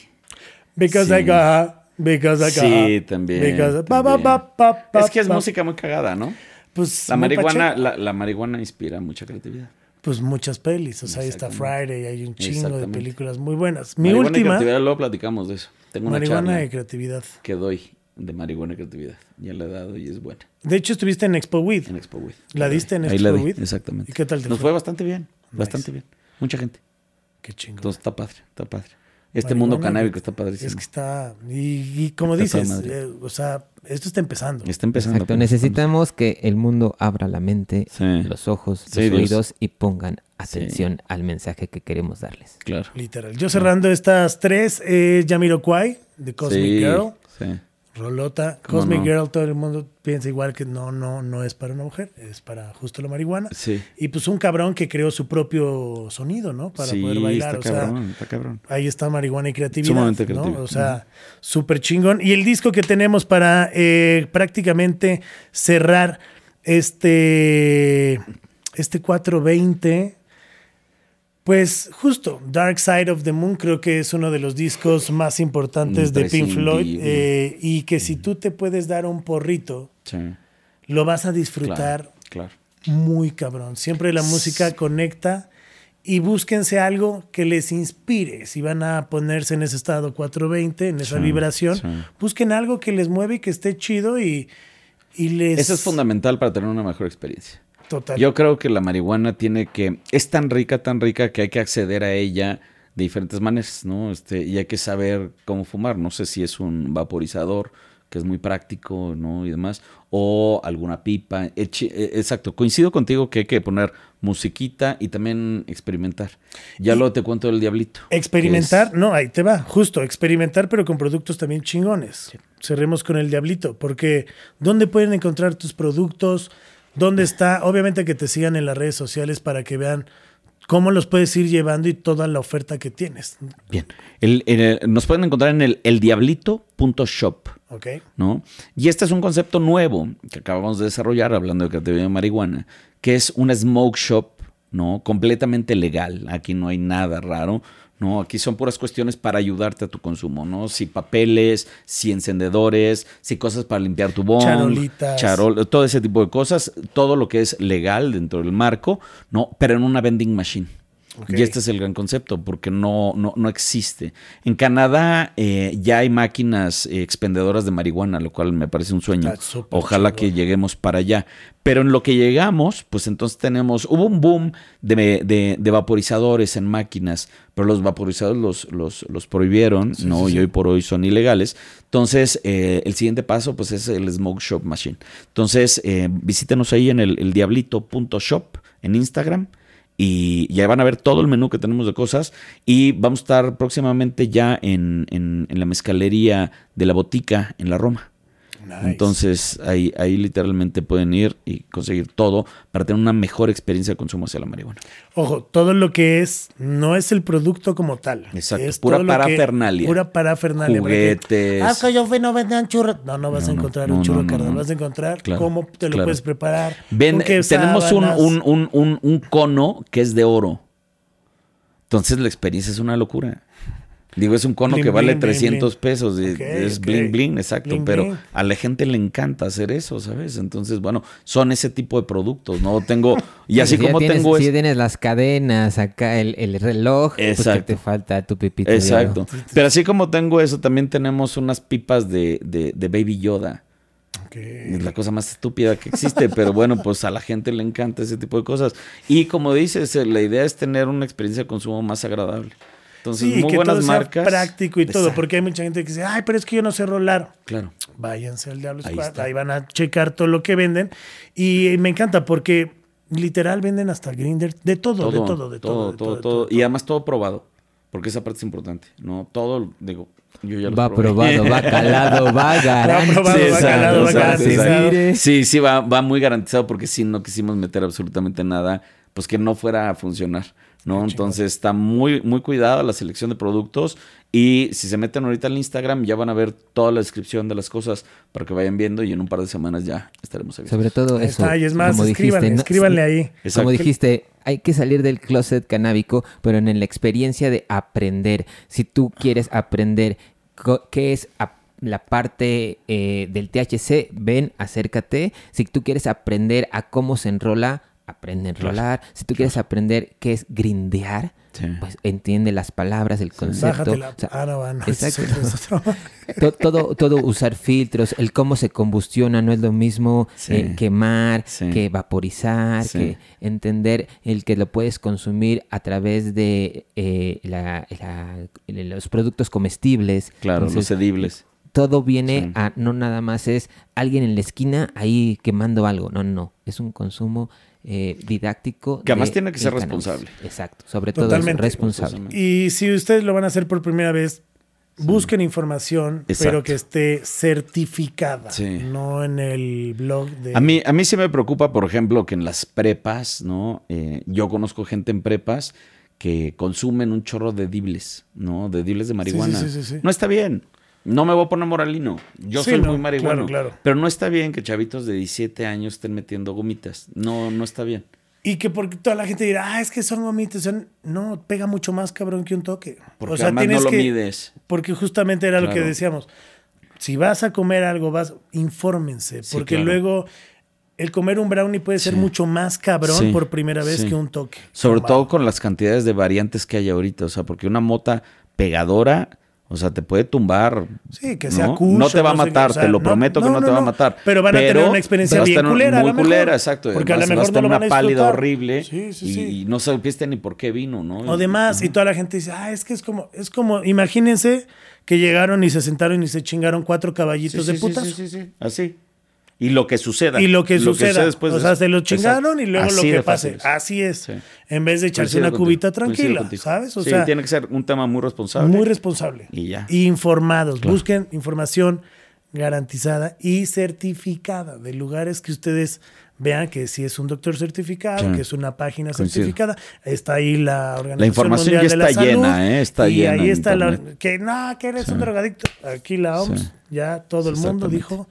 Because I got Because I got
Sí, también. es que es música muy cagada, ¿no? Pues la marihuana, la, marihuana inspira mucha creatividad.
Pues muchas pelis, o sea, ahí está Friday, hay un chingo de películas muy buenas. Mi marihuana última.
Y creatividad, luego platicamos de eso. Tengo una marihuana
y creatividad.
Que doy de marihuana y creatividad. Ya la he dado y es buena.
De hecho, estuviste en Expo With.
En Expo With.
¿La diste en Expo la With?
Exactamente.
¿Y qué tal te
Nos fue? bastante bien, bastante bien. Mucha gente.
Qué chingo.
Entonces está padre, está padre. Este mundo canábico está padrísimo.
Es que está. Y, como dices, eh, o sea, esto está empezando.
Está empezando.
Exacto. Necesitamos que el mundo abra la mente, los ojos, los oídos y pongan atención al mensaje que queremos darles.
Claro.
Literal. Yo cerrando estas tres, eh, Kwai, de Cosmic Girl. Sí. Rolota, Cosmic Girl, todo el mundo piensa igual que no, no, no es para una mujer, es para justo la marihuana.
Sí.
Y pues un cabrón que creó su propio sonido, ¿no? Para poder bailar.
Está cabrón, está cabrón.
Ahí está marihuana y creatividad. ¿no? O sea, súper chingón. Y el disco que tenemos para eh, prácticamente cerrar este, este 420 pues justo, Dark Side of the Moon creo que es uno de los discos más importantes de Pink Floyd eh, y que si tú te puedes dar un porrito, lo vas a disfrutar muy cabrón. Siempre la música conecta y búsquense algo que les inspire. Si van a ponerse en ese estado 420, en esa vibración, busquen algo que les mueve y que esté chido y, y les...
Eso es fundamental para tener una mejor experiencia. Yo creo que la marihuana tiene que. Es tan rica, tan rica que hay que acceder a ella de diferentes maneras, ¿no? Este, y hay que saber cómo fumar. No sé si es un vaporizador, que es muy práctico, ¿no? Y demás. O alguna pipa. E, exacto. Coincido contigo que hay que poner musiquita y también experimentar. Ya luego te cuento del diablito.
Experimentar, no, ahí te va. Justo, experimentar, pero con productos también chingones. Cerremos con el diablito. Porque, ¿dónde pueden encontrar tus productos? ¿Dónde está? Obviamente que te sigan en las redes sociales para que vean cómo los puedes ir llevando y toda la oferta que tienes.
Bien. nos pueden encontrar en el eldiablito.shop.
Ok.
¿no? Y este es un concepto nuevo que acabamos de desarrollar hablando de creatividad de marihuana, que es una smoke shop, ¿no? Completamente legal. Aquí no hay nada raro. ¿no? Aquí son puras cuestiones para ayudarte a tu consumo, ¿no? Si papeles, si encendedores, si cosas para limpiar tu bong,
charolitas,
charol, todo ese tipo de cosas, todo lo que es legal dentro del marco, ¿no? Pero en una vending machine. Y este es el gran concepto, porque no, no, no existe. En Canadá eh, ya hay máquinas eh, expendedoras de marihuana, lo cual me parece un sueño. Ojalá que lleguemos para allá. Pero en lo que llegamos, pues entonces tenemos, hubo un boom de, vaporizadores en máquinas, pero los vaporizadores los, los, los prohibieron, ¿no? y hoy por hoy son ilegales. Entonces, eh, el siguiente paso, pues es el Smoke Shop Machine. Entonces, visítenos ahí en el, el diablito.shop en Instagram Y ya van a ver todo el menú que tenemos de cosas. Y vamos a estar próximamente ya en, en, en la mezcalería de la botica en la Roma. Entonces ahí, ahí literalmente pueden ir y conseguir todo para tener una mejor experiencia de consumo hacia la marihuana.
Ojo, todo lo que es, no es el producto como tal.
Exacto, es pura parafernalia.
pura parafernalia.
Juguetes.
ah, que yo fui, no venden churros. No, no vas a encontrar un churro carnal, vas a encontrar cómo te lo puedes preparar.
tenemos un, un, un, un cono que es de oro. Entonces la experiencia es una locura. Digo, es un cono que vale 300 pesos. es bling bling, exacto. pero a la gente le encanta hacer eso, ¿sabes? Entonces, bueno, son ese tipo de productos, ¿no? Tengo. Y así como tengo.
Si tienes las cadenas, acá el, el reloj, pues que te falta tu pipito.
Exacto. Pero así como tengo eso, también tenemos unas pipas de, de, de Baby Yoda. Es la cosa más estúpida que existe, pero bueno, pues a la gente le encanta ese tipo de cosas. Y como dices, la idea es tener una experiencia de consumo más agradable. Entonces, sí, muy que buenas todo marcas.
Sea práctico y todo, porque hay mucha gente que dice, ay, pero es que yo no sé rolar.
Claro.
Váyanse al Diablo ahí, ahí van a checar todo lo que venden. Y me encanta porque literal venden hasta grinder, de todo, de todo, de todo.
Todo, todo, Y además todo probado, porque esa parte es importante. No, todo, digo, yo ya lo
Va probado, va calado, va garantizado.
Va va calado, va garantizado.
Sí, sí, va, va muy garantizado porque si no quisimos meter absolutamente nada, pues que no fuera a funcionar. ¿No? Entonces está muy, muy cuidada la selección de productos y si se meten ahorita al Instagram ya van a ver toda la descripción de las cosas para que vayan viendo y en un par de semanas ya estaremos
avisando. Sobre todo eso.
Está, y es más, escríbanle, escríbanle ahí.
Como dijiste, hay que salir del closet canábico, pero en la experiencia de aprender. Si tú quieres aprender qué es la parte eh, del THC, ven, acércate. Si tú quieres aprender a cómo se enrola, aprende a enrolar. Si tú quieres aprender qué es grindear, pues entiende las palabras, el concepto. todo, todo usar filtros, el cómo se combustiona no es lo mismo eh, quemar que vaporizar, que entender el que lo puedes consumir a través de eh, los productos comestibles.
Claro, los edibles.
todo viene a no nada más es alguien en la esquina ahí quemando algo. No, no, es un consumo eh, didáctico.
Que además tiene que ser responsable.
Exacto, sobre todo responsable.
Y si ustedes lo van a hacer por primera vez, busquen información, pero que esté certificada, no en el blog de...
A mí, a mí sí me preocupa, por ejemplo, que en las prepas, ¿no? Eh, yo conozco gente en prepas que consumen un chorro de dibles, ¿no? De dibles de marihuana. no está bien. No me voy a poner moralino. Yo soy muy marihuano. Pero no está bien que chavitos de 17 años estén metiendo gomitas. No, no está bien.
Y que porque toda la gente dirá, ah, es que son gomitas. No, pega mucho más cabrón que un toque.
Porque o sea, tienes no lo mides.
Porque justamente era lo que decíamos. Si vas a comer algo, vas, infórmense. porque luego el comer un brownie puede ser mucho más cabrón por primera vez que un toque.
Sobre todo con las cantidades de variantes que hay ahorita. O sea, porque una mota pegadora o sea, te puede tumbar.
Sí, que sea
¿no? no te va a matar, te lo prometo que no, te va a matar.
Pero van a tener una experiencia bien culera.
Muy culera, exacto. Porque a lo mejor vas a tener una pálida horrible sí, sí, y, no supiste ni por qué vino, ¿no?
O demás, y toda la gente dice, ah, es que es como, es como, imagínense que llegaron y se sentaron y se chingaron cuatro caballitos de putas.
Sí, sí, sí, así. Y lo que suceda.
Y lo que suceda. después o sea, se lo chingaron y luego lo que pase. Así es. En vez de echarse una cubita tranquila, ¿sabes?
O sí, tiene que ser un tema muy responsable.
Muy responsable.
Y ya.
informados. Busquen información garantizada y certificada de lugares que ustedes vean que si es un doctor certificado, que es una página certificada, está ahí la organización
La información ya está llena, ¿eh? Está
y
llena.
ahí está la, que no, que eres un drogadicto. Aquí la OMS, ya todo el mundo dijo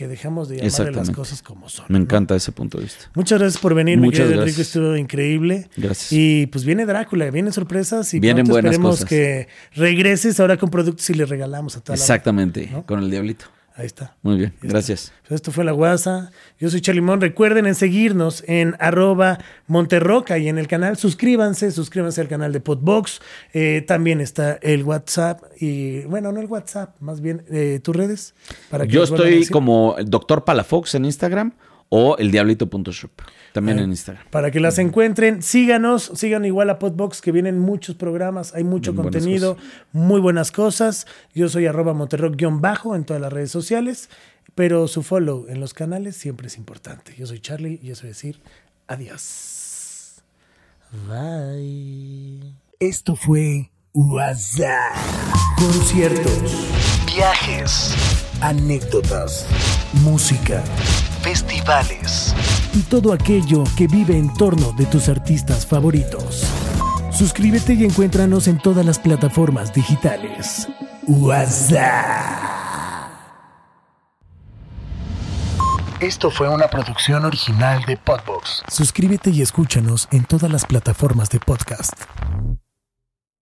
que dejamos de llamar las cosas como son.
Me encanta ese punto de vista.
Muchas gracias por venir, Muchas mi Enrique, estuvo increíble.
Gracias.
Y pues viene Drácula, vienen sorpresas y vienen buenas esperemos que regreses ahora con productos y le regalamos a toda
Exactamente, con el diablito.
Ahí está.
Muy bien, gracias.
Pues esto fue La Guasa. Yo soy Chalimón. Recuerden en seguirnos en arroba Monterroca y en el canal. Suscríbanse, suscríbanse al canal de Podbox. Eh, también está el WhatsApp y, bueno, no el WhatsApp, más bien eh, tus redes.
Para Yo estoy como Doctor Palafox en Instagram o el diablito.shop. También en Instagram.
Para que las encuentren, síganos, sigan igual a Podbox, que vienen muchos programas, hay mucho contenido, muy buenas cosas. Yo soy arroba monterrock-bajo en todas las redes sociales, pero su follow en los canales siempre es importante. Yo soy Charlie y eso es decir adiós. Bye. Esto fue WhatsApp. Conciertos, viajes, anécdotas, música, festivales y todo aquello que vive en torno de tus artistas favoritos. Suscríbete y encuéntranos en todas las plataformas digitales. WhatsApp. Esto fue una producción original de Podbox. Suscríbete y escúchanos en todas las plataformas de podcast.